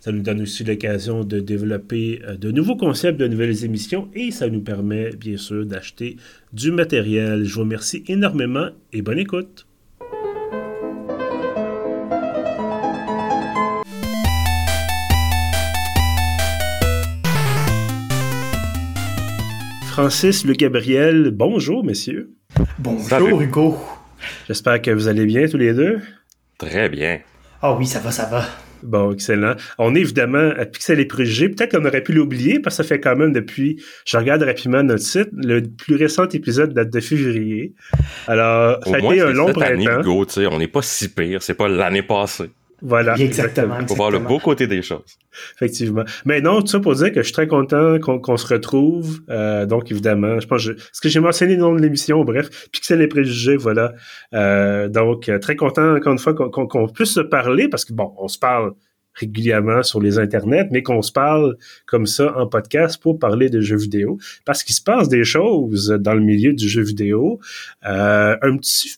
Ça nous donne aussi l'occasion de développer euh, de nouveaux concepts, de nouvelles émissions et ça nous permet bien sûr d'acheter du matériel. Je vous remercie énormément et bonne écoute. Francis Le Gabriel, bonjour messieurs. Bonjour Hugo. J'espère que vous allez bien tous les deux. Très bien. Ah oui, ça va, ça va. Bon, excellent. On est évidemment à Pixel et Préjugés. Peut-être qu'on aurait pu l'oublier parce que ça fait quand même depuis, je regarde rapidement notre site, le plus récent épisode date de février. Alors, ça a été un long printemps. on n'est pas si pire, c'est pas l'année passée. Voilà. Exactement. Pour voir le beau côté des choses. Effectivement. Mais non, tout ça pour dire que je suis très content qu'on se retrouve. Euh, donc, évidemment, je pense que ce que j'ai mentionné le nom de l'émission, bref, Pixel et préjugés, voilà. Euh, donc, euh, très content, encore une fois, qu'on puisse se parler, parce que, bon, on se parle régulièrement sur les internets, mais qu'on se parle comme ça en podcast pour parler de jeux vidéo, parce qu'il se passe des choses dans le milieu du jeu vidéo. Euh, un petit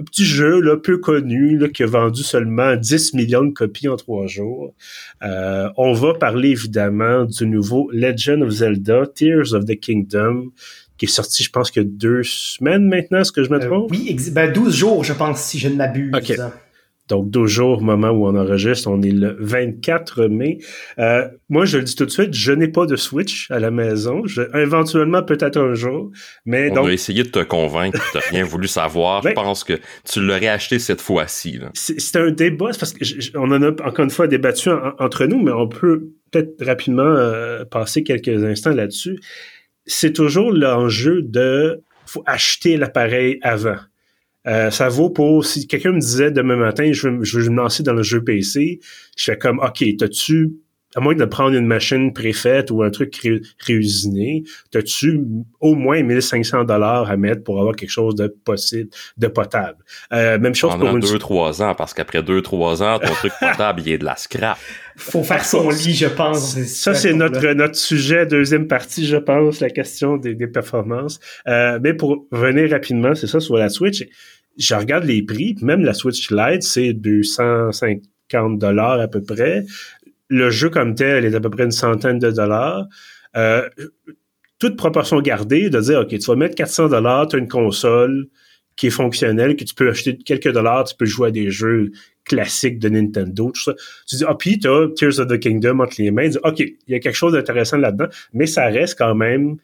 un petit jeu là, peu connu là, qui a vendu seulement 10 millions de copies en trois jours. Euh, on va parler évidemment du nouveau Legend of Zelda, Tears of the Kingdom, qui est sorti, je pense, que deux semaines maintenant, est-ce que je me euh, trompe? oui, ben 12 jours, je pense, si je ne m'abuse. Donc, deux jours, moment où on enregistre, on est le 24 mai. Euh, moi, je le dis tout de suite, je n'ai pas de Switch à la maison. Je, éventuellement, peut-être un jour. Mais on donc, a essayé de te convaincre, tu n'as rien voulu savoir. je pense que tu l'aurais acheté cette fois-ci. C'est un débat, parce que on en a encore une fois débattu entre nous, mais on peut peut-être rapidement euh, passer quelques instants là-dessus. C'est toujours l'enjeu de faut acheter l'appareil avant. Euh, ça vaut pour si quelqu'un me disait demain matin je veux, je veux me lancer dans le jeu PC, je fais comme OK, t'as-tu à moins de prendre une machine préfaite ou un truc ré réusiné, t'as-tu au moins 1500 dollars à mettre pour avoir quelque chose de possible, de potable? Euh, même chose Pendant pour une... deux, trois ans, parce qu'après deux, trois ans, ton truc potable, il est de la scrap. Faut faire son lit, je pense. Ça, c'est notre, notre sujet, deuxième partie, je pense, la question des, des performances. Euh, mais pour revenir rapidement, c'est ça, sur la Switch, je regarde les prix, même la Switch Lite, c'est 250 dollars à peu près. Le jeu comme tel est à peu près une centaine de dollars. Euh, toute proportion gardée, de dire, OK, tu vas mettre 400 dollars, tu as une console qui est fonctionnelle, que tu peux acheter quelques dollars, tu peux jouer à des jeux classiques de Nintendo, tout ça. Tu dis, ah, puis t'as Tears of the Kingdom entre les mains, tu dis, OK, il y a quelque chose d'intéressant là-dedans, mais ça reste quand même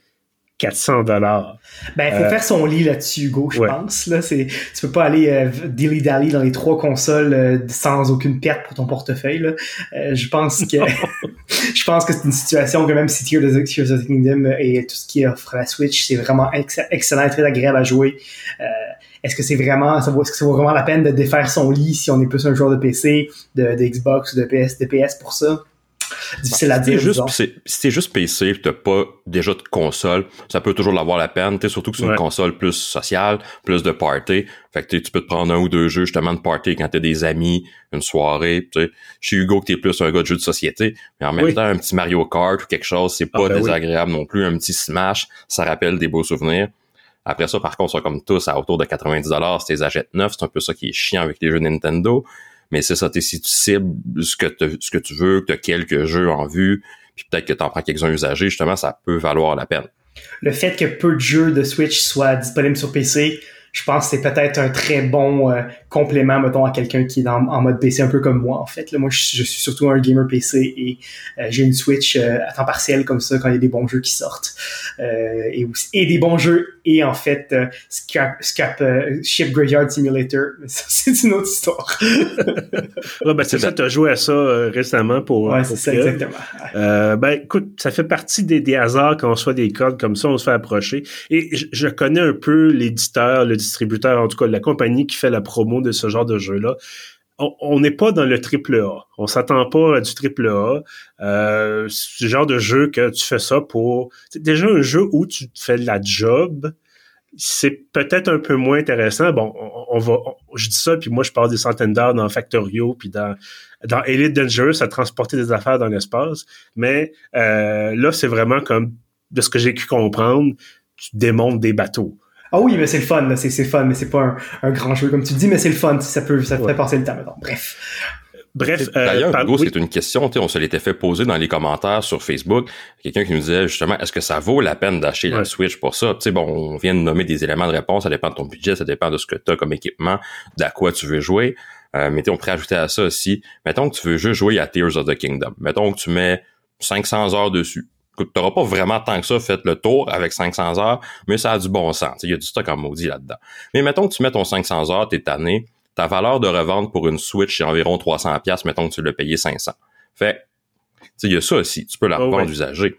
400 dollars. Ben, il faut euh, faire son lit là-dessus, Hugo, je pense. Là, c'est, tu peux pas aller euh, dilly-dally dans les trois consoles euh, sans aucune perte pour ton portefeuille. Là. Euh, je pense que je pense que c'est une situation que même si Tears of, the Kingdom et tout ce qui offre la Switch, c'est vraiment excellent et très agréable à jouer. est-ce que c'est vraiment, ça vaut, est-ce que ça vaut vraiment la peine de défaire son lit si on est plus un joueur de PC, de, de Xbox ou de PS, de PS pour ça? Difficile à dire. C'est juste PC, t'as pas déjà de console, ça peut toujours l'avoir la peine. Surtout que c'est une console plus sociale, plus de party. Fait que tu peux te prendre un ou deux jeux justement de party quand t'as des amis, une soirée. T'sais. Chez Hugo, que t'es plus un gars de jeu de société. Mais en même temps, un petit Mario Kart ou quelque chose, c'est pas ah, ben désagréable non plus. Un petit Smash, ça rappelle des beaux souvenirs. Après ça, par contre, sont comme tous à autour de 90$, si t'es achètes neuf, c'est un peu ça qui est chiant avec les jeux Nintendo. Mais c'est ça, si tu cibles ce que, ce que tu veux, que tu as quelques jeux en vue, puis peut-être que tu en prends quelques-uns usagés, justement, ça peut valoir la peine. Le fait que peu de jeux de Switch soient disponibles sur PC, je pense que c'est peut-être un très bon euh, complément, mettons, à quelqu'un qui est en mode PC un peu comme moi, en fait. Là, moi, je, suis surtout un gamer PC et euh, j'ai une Switch euh, à temps partiel comme ça quand il y a des bons jeux qui sortent. et, des bons jeux et en fait Scrap, Scrap Ship Graveyard Simulator. c'est une autre histoire. ouais, ben, c'est ça, tu as joué à ça récemment pour... Ouais, c'est ça, exactement. ben, écoute, ça fait partie des, des hasards quand on reçoit des codes comme ça, on se fait approcher. Et je, je connais un peu l'éditeur, le distributeur, en tout cas la compagnie qui fait la promo de ce genre de jeu-là, on n'est pas dans le triple A. On s'attend pas à du triple A. Euh, le genre de jeu que tu fais ça pour. C'est déjà un jeu où tu fais de la job. C'est peut-être un peu moins intéressant. Bon, on, va. je dis ça, puis moi je parle des centaines d'heures dans Factorio, puis dans dans Elite Dangerous à transporter des affaires dans l'espace. Mais euh, là, c'est vraiment comme de ce que j'ai pu comprendre, tu démontes des bateaux. Ah oui, mais c'est le fun, c'est fun, mais c'est pas un, grand jeu comme tu dis, mais c'est le fun, ça peut, ça fait passer le temps. Bref. Bref, euh, d'ailleurs, Hugo, c'est une question, on se l'était fait poser dans les commentaires sur Facebook. Quelqu'un qui nous disait justement, est-ce que ça vaut la peine d'acheter la Switch pour ça? Tu sais, bon, on vient de nommer des éléments de réponse, ça dépend de ton budget, ça dépend de ce que tu as comme équipement, d'à quoi tu veux jouer. Euh, mais on pourrait ajouter à ça aussi, mettons que tu veux juste jouer à Tears of the Kingdom. Mettons que tu mets 500 heures dessus tu n'auras pas vraiment tant que ça fait le tour avec 500 heures, mais ça a du bon sens. Il y a du stock en maudit là-dedans. Mais mettons que tu mets ton 500 heures, t'es tanné, ta valeur de revente pour une Switch est environ 300 pièces mettons que tu l'as payé 500. Fait, il y a ça aussi, tu peux la revendre oh usagée.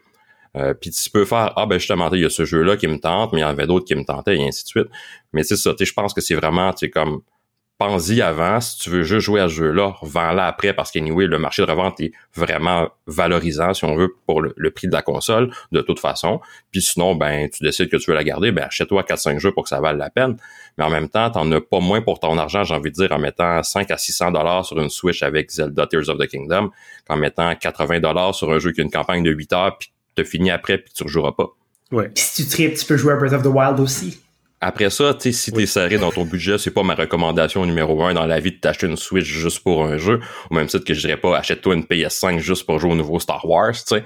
Euh, puis tu peux faire ah ben justement il y a ce jeu là qui me tente mais il y en avait d'autres qui me tentaient et ainsi de suite mais c'est ça je pense que c'est vraiment tu comme pense-y avant. Si tu veux juste jouer à ce jeu-là, vends-la après parce qu'anyway, le marché de revente est vraiment valorisant, si on veut, pour le, prix de la console, de toute façon. Puis sinon, ben, tu décides que tu veux la garder, ben, achète-toi 4-5 jeux pour que ça vaille la peine. Mais en même temps, t'en as pas moins pour ton argent, j'ai envie de dire, en mettant 5 à 600 dollars sur une Switch avec Zelda Tears of the Kingdom, qu'en mettant 80 dollars sur un jeu qui a une campagne de 8 heures, puis te finis après, puis tu rejoueras pas. Ouais. Puis si tu tripes, tu peux jouer à Breath of the Wild aussi. Après ça, tu sais, si t'es serré dans ton budget, c'est pas ma recommandation numéro un dans la vie de t'acheter une Switch juste pour un jeu. Au même titre que je dirais pas, achète-toi une PS5 juste pour jouer au nouveau Star Wars, tu sais.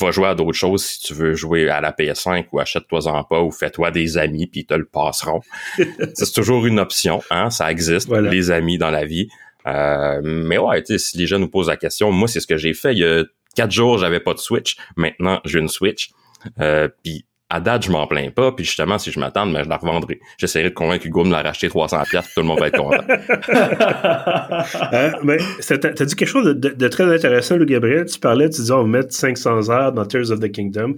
Va jouer à d'autres choses si tu veux jouer à la PS5 ou achète-toi-en pas ou fais-toi des amis puis ils te le passeront. c'est toujours une option, hein. Ça existe, les amis dans la vie. Euh, mais ouais, tu sais, si les gens nous posent la question, moi, c'est ce que j'ai fait. Il y a quatre jours, j'avais pas de Switch. Maintenant, j'ai une Switch. Euh, puis à date, je m'en plains pas, puis justement, si je m'attends, mais je la revendrai. J'essaierai de convaincre Hugo de la racheter 300 pièces, tout le monde va être content. hein, mais t'as dit quelque chose de, très intéressant, Louis Gabriel. Tu parlais, tu disais on va mettre 500 heures dans Tears of the Kingdom.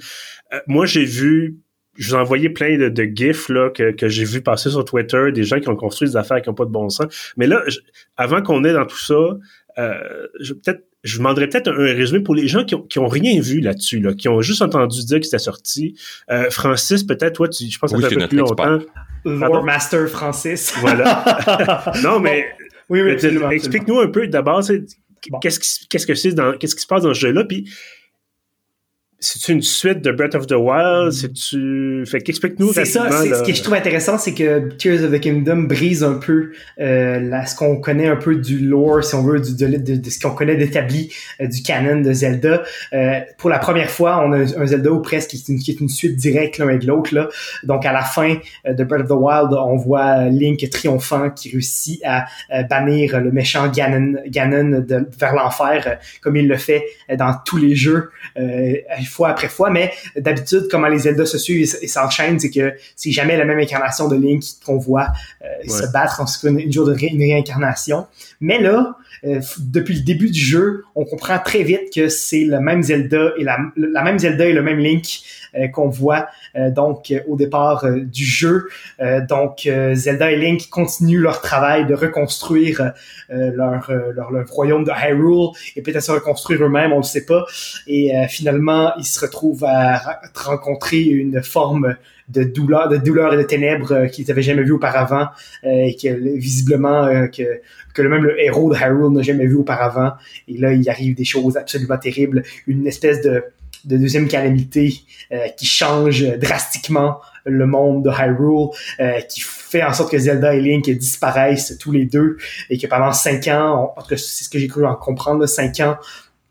Euh, moi, j'ai vu je vous ai envoyé plein de, gifs là, que, que j'ai vu passer sur Twitter, des gens qui ont construit des affaires qui n'ont pas de bon sens. Mais là, avant qu'on ait dans tout ça, euh, peut-être je demanderais peut-être un, résumé pour les gens qui ont, qui ont rien vu là-dessus, là, qui ont juste entendu dire que c'était sorti. Euh, Francis, peut-être, toi, tu, je pense que ça fait un peu plus longtemps. Lord Master Francis. Voilà. non, mais, oui, oui, explique-nous un peu d'abord, qu'est-ce, qu'est-ce que c'est dans, qu'est-ce qui se passe dans ce jeu-là, puis c'est une suite de Breath of the Wild, c'est tu fait qu'explique-nous C'est ça, ce que je trouve intéressant c'est que Tears of the Kingdom brise un peu euh, ce qu'on connaît un peu du lore si on veut du de, de, ce qu'on connaît d'établi euh, du canon de Zelda. Euh, pour la première fois, on a un Zelda ou presque qui est une, qui est une suite directe l'un avec l'autre là. Donc à la fin euh, de Breath of the Wild, on voit Link triomphant qui réussit à euh, bannir le méchant Ganon Ganon de, vers l'enfer comme il le fait dans tous les jeux fois après fois, mais d'habitude, comment les Zelda se suivent et s'enchaînent, c'est que c'est jamais la même incarnation de Link qu'on voit euh, se battre en une, une jour de une réincarnation. Mais là, euh, depuis le début du jeu, on comprend très vite que c'est le même Zelda et la, la même Zelda et le même Link euh, qu'on voit euh, donc au départ du jeu. donc Zelda et Link continuent leur travail de reconstruire leur, leur, leur, royaume de Hyrule et peut-être se reconstruire eux-mêmes, on le sait pas. Et finalement, ils se retrouvent à rencontrer une forme de douleur, de douleur et de ténèbres qu'ils n'avaient jamais vu auparavant et que visiblement que que le même le héros de Hyrule n'a jamais vu auparavant. Et là, il arrive des choses absolument terribles, une espèce de, de deuxième calamité euh, qui change drastiquement le monde de Hyrule, euh, qui fait en sorte que Zelda et Link disparaissent tous les deux et que pendant cinq ans, c'est ce que j'ai cru en comprendre, cinq ans,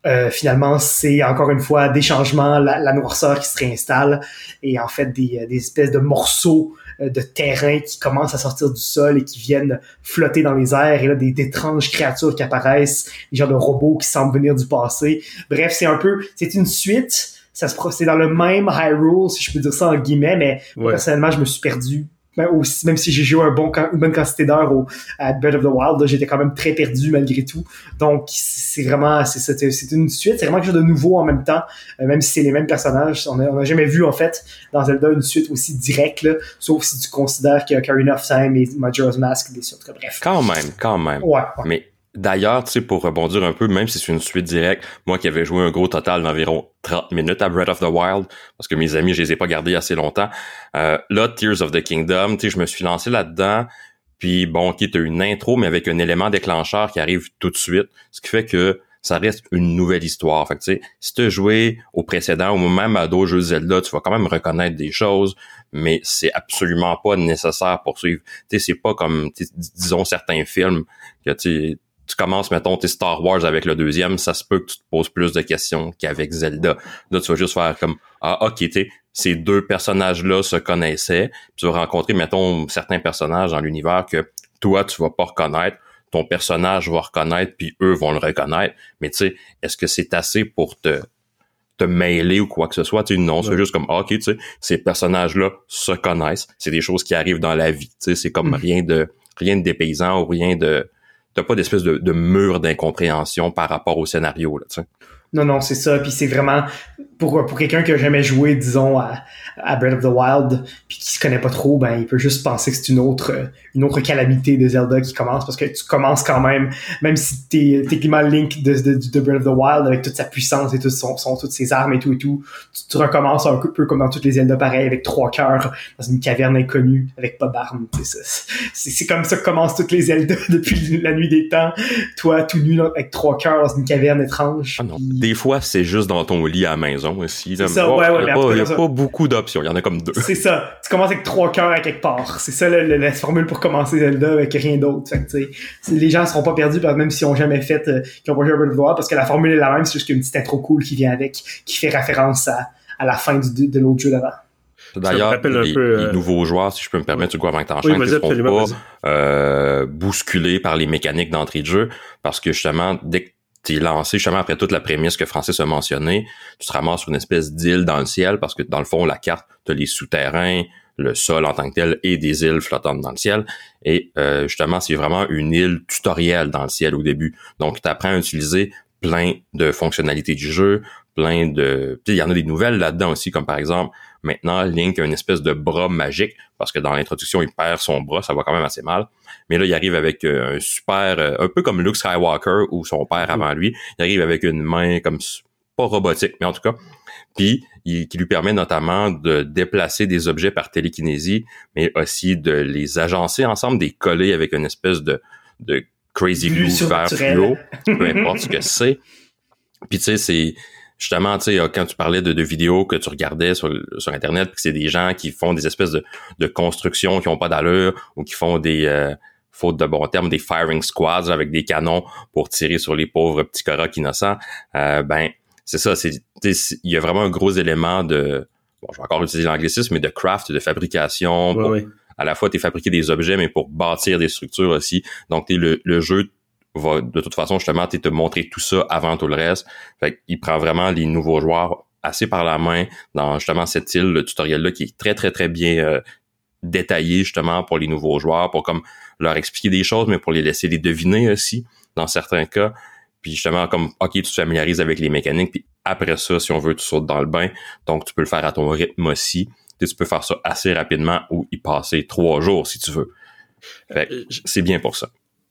euh, finalement, c'est encore une fois des changements, la, la, noirceur qui se réinstalle et en fait des, des espèces de morceaux euh, de terrain qui commencent à sortir du sol et qui viennent flotter dans les airs et là des étranges créatures qui apparaissent, des genres de robots qui semblent venir du passé. Bref, c'est un peu, c'est une suite. Ça se c'est dans le même Hyrule, si je peux dire ça en guillemets, mais personnellement, je me suis perdu ben, aussi, même si j'ai joué un bon, une bonne quantité d'heures au, à Breath of the Wild, j'étais quand même très perdu malgré tout. Donc, c'est vraiment, c'est, une suite, c'est vraiment quelque chose de nouveau en même temps, euh, même si c'est les mêmes personnages. On n'a jamais vu, en fait, dans Zelda, une suite aussi directe, là, sauf si tu considères que Karina of Time et Majora's Mask, des suites, bref. Quand même, quand même. Ouais. Mais D'ailleurs, tu sais, pour rebondir un peu, même si c'est une suite directe, moi qui avais joué un gros total d'environ 30 minutes à Breath of the Wild, parce que mes amis, je les ai pas gardés assez longtemps, euh, là, Tears of the Kingdom, tu je me suis lancé là-dedans, puis bon, qui est une intro, mais avec un élément déclencheur qui arrive tout de suite, ce qui fait que ça reste une nouvelle histoire. Fait que, tu sais, si tu joué au précédent ou même à d'autres jeux Zelda, tu vas quand même reconnaître des choses, mais c'est absolument pas nécessaire pour suivre. Tu sais, c'est pas comme, disons, certains films que tu tu commences, mettons, tes Star Wars avec le deuxième, ça se peut que tu te poses plus de questions qu'avec Zelda. Là, tu vas juste faire comme, ah, ok, tu ces deux personnages-là se connaissaient, puis tu vas rencontrer, mettons, certains personnages dans l'univers que toi, tu vas pas reconnaître, ton personnage va reconnaître, puis eux vont le reconnaître. Mais tu sais, est-ce que c'est assez pour te te mêler ou quoi que ce soit, tu non, c'est juste comme, ah, ok, tu sais, ces personnages-là se connaissent, c'est des choses qui arrivent dans la vie, tu sais, c'est comme mm. rien de, rien de dépaysant ou rien de, t'as pas d'espèce de, de mur d'incompréhension par rapport au scénario, là, tu sais. Non, non, c'est ça. Puis c'est vraiment pour, pour quelqu'un qui a jamais joué, disons, à, à Breath of the Wild, puis qui se connaît pas trop, ben il peut juste penser que c'est une autre une autre calamité de Zelda qui commence parce que tu commences quand même, même si t'es techniquement Link de, de, de, Breath of the Wild avec toute sa puissance et tout son, son toutes ses armes et tout et tout, tu, recommences un peu comme dans toutes les Zelda pareil avec trois cœurs dans une caverne inconnue avec pas d'armes. C'est comme ça que commencent toutes les Zelda depuis la nuit des temps. Toi tout nu avec trois cœurs dans une caverne étrange. Ah des fois, c'est juste dans ton lit à la maison aussi. C'est ça, ouais, ouais, il n'y a, pas, beaucoup d'options. Il y en a comme deux. C'est ça. Tu commences avec trois cœurs à quelque part. C'est ça la formule pour commencer Zelda avec rien d'autre. les gens ne seront pas perdus même s'ils n'ont jamais fait, euh, qu'ils n'ont pas joué à Breath of parce que la formule est la même, c'est juste qu'il y a une petite intro cool qui vient avec, qui fait référence à, à la fin du, de l'autre jeu d'avant. D'ailleurs, les, peu, les, nouveaux joueurs, si je peux me permettre, du coup, avant que t'enchaînes, oui, seront pas euh, bousculés par les mécaniques d'entrée de jeu, parce que justement, dès que t'es lancé justement après toute la prémisse que Francis a mentionné, tu te ramasses sur une espèce d'île dans le ciel parce que dans le fond, la carte, tu les souterrains, le sol en tant que tel et des îles flottantes dans le ciel. Et euh, justement, c'est vraiment une île tutorielle dans le ciel au début. Donc, tu apprends à utiliser plein de fonctionnalités du jeu, plein de... Il y en a des nouvelles là-dedans aussi, comme par exemple, maintenant, Link a une espèce de bras magique, parce que dans l'introduction, il perd son bras, ça va quand même assez mal. Mais là, il arrive avec euh, un super... Euh, un peu comme Luke Skywalker ou son père avant lui, il arrive avec une main comme... pas robotique, mais en tout cas. Puis, il, qui lui permet notamment de déplacer des objets par télékinésie, mais aussi de les agencer ensemble, des coller avec une espèce de, de crazy glue vert fluo, peu importe ce que c'est. Puis tu sais, c'est justement, tu sais, quand tu parlais de, de, vidéos que tu regardais sur, sur Internet, que c'est des gens qui font des espèces de, de constructions qui ont pas d'allure ou qui font des euh, faute de bon terme, des firing squads avec des canons pour tirer sur les pauvres petits corocs innocents, euh, ben c'est ça, c'est il y a vraiment un gros élément de bon, je vais encore utiliser l'anglicisme, mais de craft, de fabrication. À la fois, tu fabriquer des objets, mais pour bâtir des structures aussi. Donc, le, le jeu va de toute façon justement te montrer tout ça avant tout le reste. Fait il prend vraiment les nouveaux joueurs assez par la main dans justement cette île, le tutoriel là qui est très très très bien euh, détaillé justement pour les nouveaux joueurs pour comme leur expliquer des choses mais pour les laisser les deviner aussi dans certains cas. Puis justement comme OK, tu te familiarises avec les mécaniques puis après ça si on veut tu sautes dans le bain. Donc tu peux le faire à ton rythme aussi. Tu peux faire ça assez rapidement ou y passer trois jours si tu veux. Euh, c'est bien pour ça.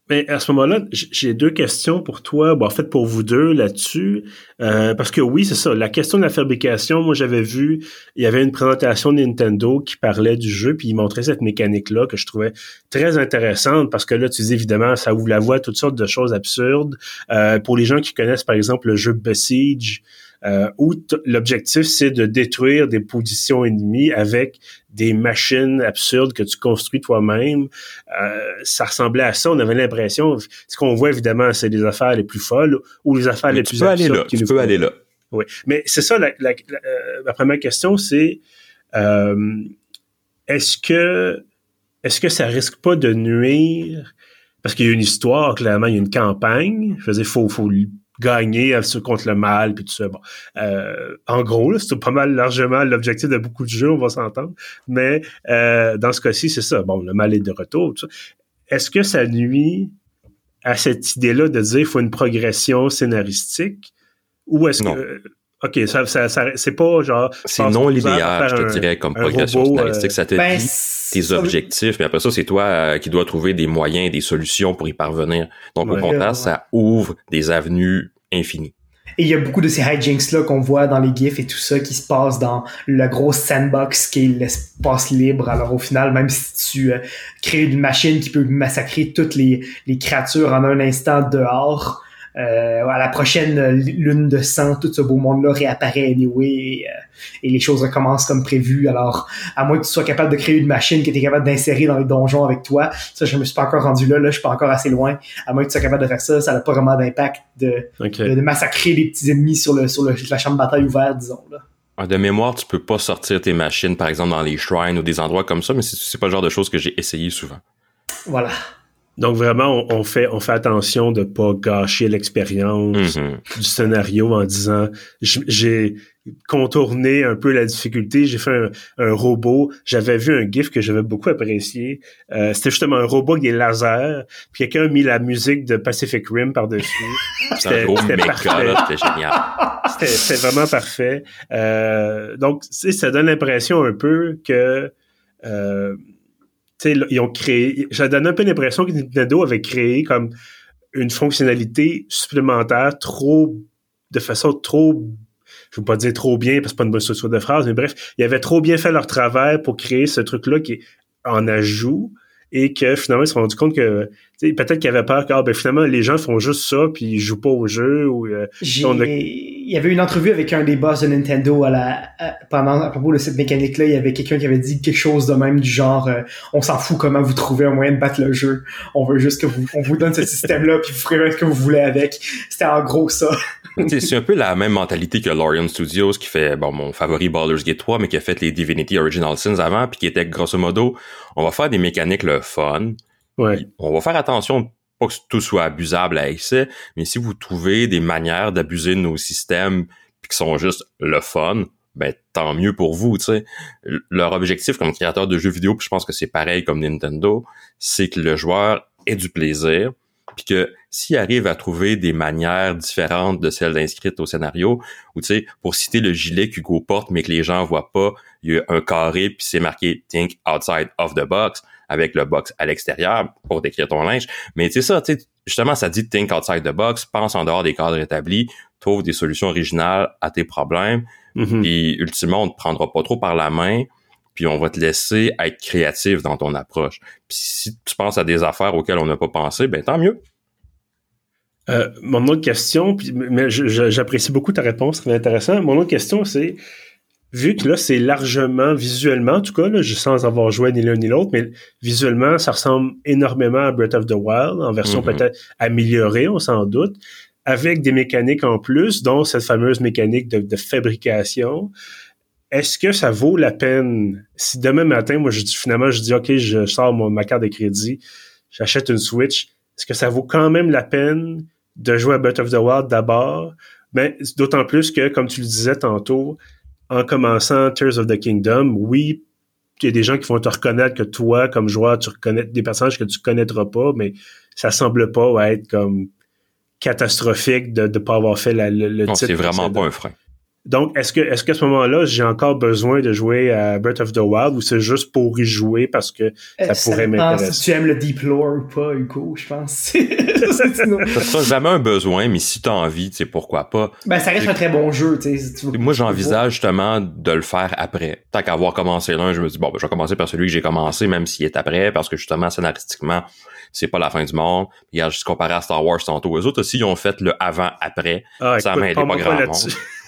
Mais à ce moment-là, j'ai deux questions pour toi, bon, en fait pour vous deux là-dessus, euh, parce que oui, c'est ça, la question de la fabrication, moi j'avais vu, il y avait une présentation de Nintendo qui parlait du jeu, puis il montrait cette mécanique-là que je trouvais très intéressante, parce que là, tu dis évidemment, ça ouvre la voie à toutes sortes de choses absurdes. Euh, pour les gens qui connaissent par exemple le jeu Besiege, euh, où l'objectif, c'est de détruire des positions ennemies avec des machines absurdes que tu construis toi-même. Euh, ça ressemblait à ça. On avait l'impression, ce qu'on voit évidemment, c'est les affaires les plus folles ou les affaires les plus peux aller là, Tu peux aller là. Oui, mais c'est ça, la, la, euh, première question, c'est euh, est-ce que est-ce que ça risque pas de nuire? Parce qu'il y a une histoire, clairement, il y a une campagne. Je faisais, faut, faut gagner contre le mal puis tout ça. Bon, euh, en gros, c'est pas mal largement l'objectif de beaucoup de jeux, on va s'entendre. Mais euh, dans ce cas-ci, c'est ça. Bon, le mal est de retour. Est-ce que ça nuit à cette idée-là de dire qu'il faut une progression scénaristique ou est-ce que OK, ça, ça, c'est pas genre. C'est non linéaire, je te dirais, comme progression scénaristique. Ça te ben, dit tes objectifs, mais après ça, c'est toi euh, qui dois trouver des moyens, des solutions pour y parvenir. Donc, au contraire, ça ouvre des avenues infinies. Et il y a beaucoup de ces hijinks-là qu'on voit dans les GIFs et tout ça qui se passe dans la grosse sandbox qui est l'espace libre. Alors au final, même si tu euh, crées une machine qui peut massacrer toutes les, les créatures en un instant dehors, euh, à la prochaine lune de sang, tout ce beau monde-là réapparaît anyway et, euh, et, les choses recommencent comme prévu. Alors, à moins que tu sois capable de créer une machine que tu es capable d'insérer dans les donjons avec toi, ça, je me suis pas encore rendu là, là, je suis pas encore assez loin. À moins que tu sois capable de faire ça, ça n'a pas vraiment d'impact de, de, massacrer les petits ennemis sur le sur le, la champ de bataille ouverte, disons. Là. Ah, de mémoire, tu peux pas sortir tes machines, par exemple, dans les shrines ou des endroits comme ça, mais c'est pas le genre de choses que j'ai essayé souvent. Voilà. Donc vraiment, on, fait on fait attention de pas gâcher l'expérience mm-hmm. du scénario en disant j'ai contourné un peu la difficulté, j'ai fait un, robot, j'avais vu un gif que j'avais beaucoup apprécié, euh, c'était justement un robot avec des lasers, puis quelqu'un a mis la musique de Pacific Rim par-dessus. c'était parfait. C'était génial. C'était vraiment parfait. Euh, donc, ça donne l'impression un peu que euh, ils ont créé. Ça donne un peu l'impression que Nintendo avait créé comme une fonctionnalité supplémentaire trop de façon trop je veux pas dire trop bien parce que c'est pas une bonne structure de phrase, mais bref, ils avaient trop bien fait leur travail pour créer ce truc-là qui est en ajout et que finalement ils se sont rendu compte que peut-être qu'ils avaient peur que ah, ben, finalement les gens font juste ça puis ils jouent pas au jeu ou euh, il y avait une entrevue avec un des boss de Nintendo à la pendant à propos de cette mécanique là il y avait quelqu'un qui avait dit quelque chose de même du genre euh, on s'en fout comment vous trouvez un moyen de battre le jeu on veut juste que vous on vous donne ce système là puis vous ferez ce que vous voulez avec c'était en gros ça c'est un peu la même mentalité que Lorian Studios qui fait bon mon favori Baldur's Gate 3 mais qui a fait les Divinity Original Sins avant puis qui était grosso modo on va faire des mécaniques le fun. Ouais. On va faire attention que tout soit abusable à excès, mais si vous trouvez des manières d'abuser nos systèmes puis qui sont juste le fun, ben tant mieux pour vous, tu sais. Leur objectif comme créateur de jeux vidéo, puis je pense que c'est pareil comme Nintendo, c'est que le joueur ait du plaisir, puis que s'il arrive à trouver des manières différentes de celles inscrites au scénario, ou tu sais, pour citer le gilet qu'Hugo porte, mais que les gens voient pas, il y a un carré, puis c'est marqué Think outside of the box, avec le box à l'extérieur pour décrire ton linge. Mais tu sais ça, tu sais, justement, ça dit Think outside the box, pense en dehors des cadres établis, trouve des solutions originales à tes problèmes, mm puis ultimement, on te prendra pas trop par la main, puis on va te laisser être créatif dans ton approche. Puis si tu penses à des affaires auxquelles on n'a pas pensé, ben tant mieux. Euh, mon autre question, puis, mais j'apprécie beaucoup ta réponse, c'est intéressant. Mon autre question, c'est vu que là, c'est largement visuellement, en tout cas, là, sans avoir joué ni l'un ni l'autre, mais visuellement, ça ressemble énormément à Breath of the Wild, en version mm-hmm. peut-être améliorée, on s'en doute, avec des mécaniques en plus, dont cette fameuse mécanique de fabrication est-ce que ça vaut la peine? Si demain matin, moi, je dis finalement, je dis OK, je sors ma carte de crédit, j'achète une Switch, est-ce que ça vaut quand même la peine de jouer à Breath of the Wild d'abord? Mais ben, d'autant plus que, comme tu le disais tantôt, en commençant Tears of the Kingdom, oui, il y a des gens qui vont te reconnaître que toi, comme joueur, tu reconnais des personnages que tu connaîtras pas, mais ça semble pas être comme catastrophique de ne pas avoir fait le, le non, C'est vraiment pas un frein. Donc, est-ce que, est-ce qu'à ce, moment-là, j'ai encore besoin de jouer à Breath of the Wild ou c'est juste pour y jouer parce que ça euh, pourrait m'intéresser? Si tu aimes le Deep Lore ou pas, Hugo, je pense? ça sera jamais un besoin, mais si tu as envie, tu sais, pourquoi pas. Ben, ça reste un très bon jeu, tu sais. Moi, j'envisage justement de le faire après. Tant qu'avoir commencé l'un, je me dis, bon, ben, je vais commencer par celui que j'ai commencé, même s'il est après, parce que justement, scénaristiquement, c'est pas la fin du monde. Regarde, juste comparé à Star Wars tantôt. Eux autres aussi, ils ont fait le avant-après. Ah, ça m'a aidé pas grand monde.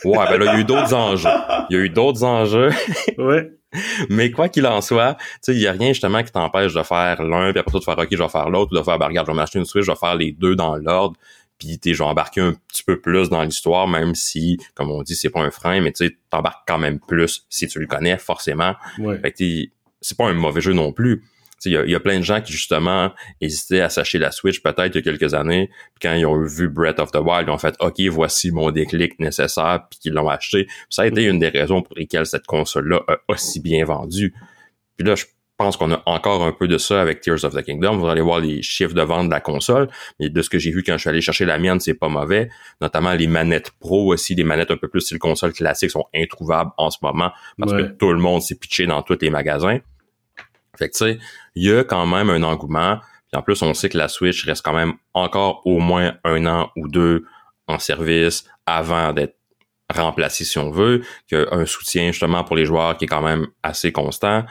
Ouais, ben là, il y a eu d'autres enjeux. Il y a eu d'autres enjeux. ouais. Mais quoi qu'il en soit, tu sais, il y a rien justement qui t'empêche de faire l'un, puis après ça de faire OK, je vais faire l'autre, ou de faire, ben regarde, je vais m'acheter une Switch, je vais faire les deux dans l'ordre, puis tu je vais embarquer un petit peu plus dans l'histoire, même si, comme on dit, c'est pas un frein, mais tu sais, t'embarques quand même plus si tu le connais, forcément. Ouais. Fait que c'est pas un mauvais jeu non plus. Il y, a, plein de gens qui justement hésitaient à s'acheter la Switch peut-être il y a quelques années. Puis quand ils ont vu Breath of the Wild, ils ont fait OK, voici mon déclic nécessaire, puis qu'ils l'ont acheté. ça a été une des raisons pour lesquelles cette console-là a aussi bien vendu. Puis là, je pense qu'on a encore un peu de ça avec Tears of the Kingdom. Vous allez voir les chiffres de vente de la console, mais de ce que j'ai vu quand je suis allé chercher la mienne, c'est pas mauvais. Notamment les manettes pro aussi, des manettes un peu plus style console classique sont introuvables en ce moment parce que tout le monde s'est pitché dans tous les magasins. Fait que tu sais, il y a quand même un engouement. Puis en plus, on sait que la Switch reste quand même encore au moins un an ou deux en service avant d'être remplacée si on veut, qu'il y a un soutien justement pour les joueurs qui est quand même assez constant.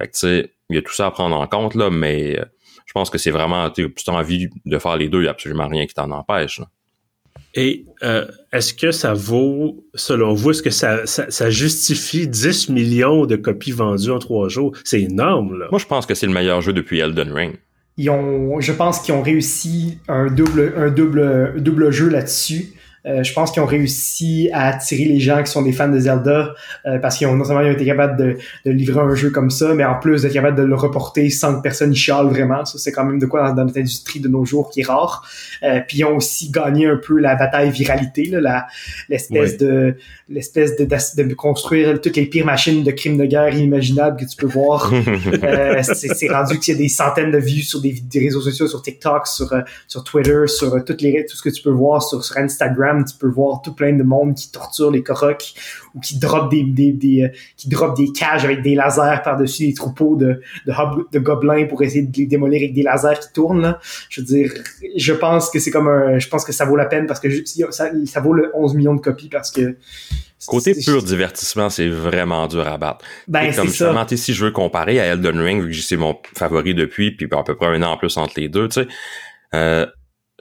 Fait que tu sais, il y a tout ça à prendre en compte, là, mais euh, je pense que c'est vraiment, tu as envie de faire les deux, il n'y a absolument rien qui t'en empêche. Et euh, est-ce que ça vaut, selon vous, est-ce que ça, ça, justifie 10 millions de copies vendues en trois jours? C'est énorme, là. Moi, je pense que c'est le meilleur jeu depuis Elden Ring. Ils ont, je pense qu'ils ont réussi un double, un double, double jeu là-dessus. Euh, je pense qu'ils ont réussi à attirer les gens qui sont des fans de Zelda euh, parce qu'ils ont non seulement été capables de, de, livrer un jeu comme ça, mais en plus d'être capables de le reporter sans que personne y chiale vraiment. Ça, c'est quand même de quoi dans, notre industrie de nos jours qui est rare. Euh, puis ils ont aussi gagné un peu la bataille viralité, là, l'espèce de l'espèce de, de, construire toutes les pires machines de crimes de guerre inimaginables que tu peux voir. c'est rendu qu'il y a des centaines de vues sur des, réseaux sociaux, sur TikTok, sur, sur Twitter, sur toutes les, tout ce que tu peux voir sur, sur Instagram tu peux voir tout plein de monde qui torture les corocs ou qui drop des, des, des euh, qui drop des cages avec des lasers par-dessus des troupeaux de, de, de, gobelins pour essayer de les démolir avec des lasers qui tournent. Là. Je veux dire, je pense que c'est comme un, je pense que ça vaut la peine parce que ça, ça vaut le 11 millions de copies parce que Côté pur divertissement, c'est vraiment dur à battre. Ben, comme justement, si je veux comparer à Elden Ring, vu que c'est mon favori depuis, puis à peu près un an en plus entre les deux, tu sais, euh,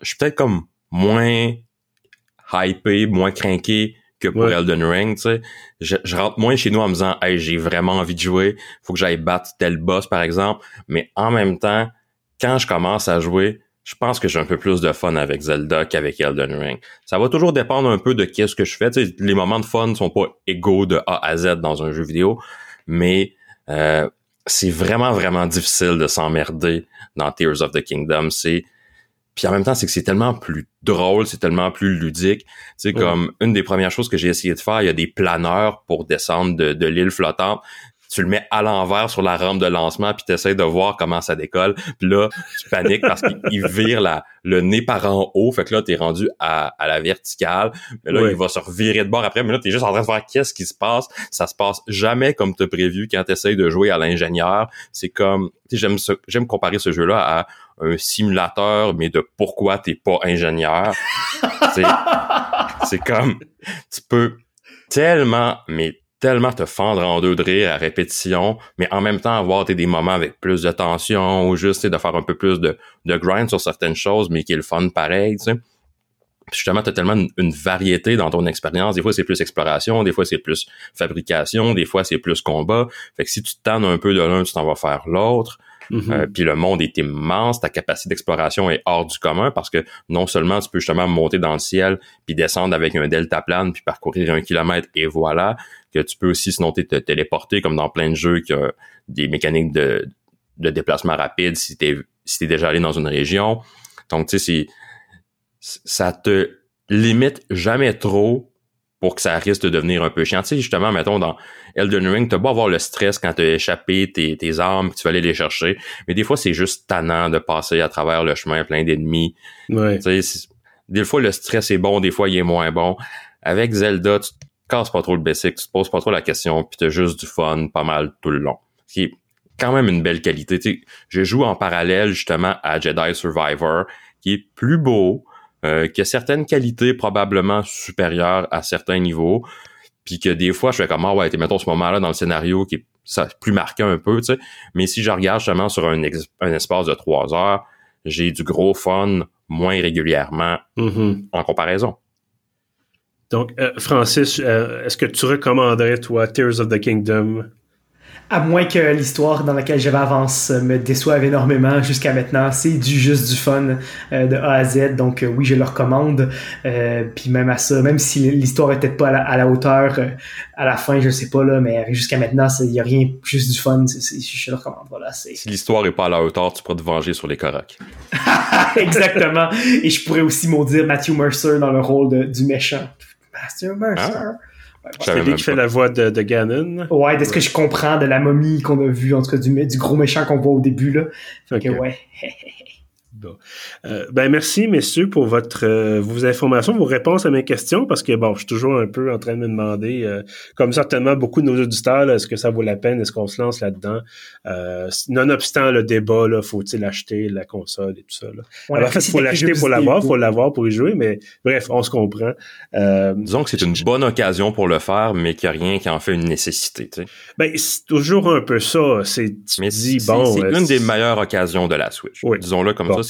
je suis peut-être comme moins hypé, moins craqué que pour Elden Ring, tu sais. Je, rentre moins chez nous en me disant, hey, j'ai vraiment envie de jouer, faut que j'aille battre tel boss, par exemple. Mais en même temps, quand je commence à jouer, je pense que j'ai un peu plus de fun avec Zelda qu'avec Elden Ring. Ça va toujours dépendre un peu de qu'est-ce que je fais. Tu sais, les moments de fun sont pas égaux de A à Z dans un jeu vidéo, mais euh, c'est vraiment, vraiment difficile de s'emmerder dans Tears of the Kingdom. C'est puis en même temps, c'est que c'est tellement plus drôle, c'est tellement plus ludique. Tu sais, comme une des premières choses que j'ai essayé de faire, il y a des planeurs pour descendre de, de l'île flottante tu le mets à l'envers sur la rampe de lancement puis tu de voir comment ça décolle. Puis là, tu paniques parce qu'il vire la, le nez par en haut. Fait que là, tu es rendu à, à, la verticale. Mais là, il va se revirer de bord après. Mais là, tu es juste en train de voir qu'est-ce qui se passe? Ça se passe jamais comme tu as prévu quand tu essayes de jouer à l'ingénieur. C'est comme... J'aime j'aime comparer ce jeu-là à un simulateur, mais de pourquoi t'es pas ingénieur. c'est comme... Tu peux tellement, mais tellement te fendre en deux de rire à répétition, mais en même temps avoir des moments avec plus de tension ou juste de faire un peu plus de, de grind sur certaines choses, mais qui est le fun pareil, tu sais. Justement, tu as tellement une, variété dans ton expérience. Des fois, c'est plus exploration, des fois, c'est plus fabrication, des fois, c'est plus combat. Fait que si tu te tannes un peu de l'un, tu t'en vas faire l'autre. Mm-hmm. Euh, puis le monde est immense, ta capacité d'exploration est hors du commun parce que non seulement tu peux justement monter dans le ciel puis descendre avec un delta plane puis parcourir un kilomètre et voilà, que tu peux aussi sinon te téléporter comme dans plein de jeux qui ont des mécaniques de, de déplacement rapide si t'es si t'es déjà allé dans une région. Donc tu sais ça te limite jamais trop pour que ça risque de devenir un peu chiant. Tu sais, justement, mettons, dans Elden Ring, t'as beau avoir le stress quand t'as échappé tes, tes armes, que tu vas aller les chercher, mais des fois, c'est juste tannant de passer à travers le chemin plein d'ennemis. Ouais. Tu sais, des fois, le stress est bon, des fois, il est moins bon. Avec Zelda, tu te casses pas trop le basic, tu te poses pas trop la question, puis t'as juste du fun pas mal tout le long. Ce qui est quand même une belle qualité. Tu sais, je joue en parallèle, justement, à Jedi Survivor, qui est plus beau, euh, qui a certaines qualités probablement supérieures à certains niveaux, puis que des fois, je fais comme, ah ouais, mettons ce moment-là dans le scénario qui est ça, plus marqué un peu, tu sais, mais si je regarde justement sur un, un espace de trois heures, j'ai du gros fun moins régulièrement mm-hmm. en comparaison. Donc, euh, Francis, euh, est-ce que tu recommanderais, toi, Tears of the Kingdom à moins que l'histoire dans laquelle je avance me déçoive énormément jusqu'à maintenant. C'est du juste du fun euh, de A à Z. Donc euh, oui, je le recommande. Euh, puis même à ça, même si l'histoire était pas à la, hauteur à la fin, je sais pas là, mais jusqu'à maintenant, il y a rien juste du fun. je le recommande. Voilà, si l'histoire est pas à la hauteur, tu pourras te venger sur les corocs. Exactement. Et je pourrais aussi maudire Matthew Mercer dans le rôle de, du méchant. Matthew Mercer. Ah. C'est lui qui fait la voix de, de Ganon. Ouais, de ce que je comprends de la momie qu'on a vue, en tout cas du, du gros méchant qu'on voit au début, là. Fait ouais. Euh, ben merci messieurs pour votre euh, vos informations, vos réponses à mes questions parce que bon, je suis toujours un peu en train de me demander, euh, comme certainement beaucoup de nos auditeurs, est-ce que ça vaut la peine, est-ce qu'on se lance là-dedans? Nonobstant le débat, là, faut-il acheter la console et tout ça. Là? en fait, faut l'acheter pour l'avoir, faut l'avoir pour y jouer, mais bref, on se comprend. Disons que c'est une bonne occasion pour le faire, mais qu'il n'y a rien qui en fait une nécessité. Tu sais. Ben c'est toujours un peu ça. C'est tu dis bon, c'est une des meilleures occasions de la Switch. Disons-le comme ça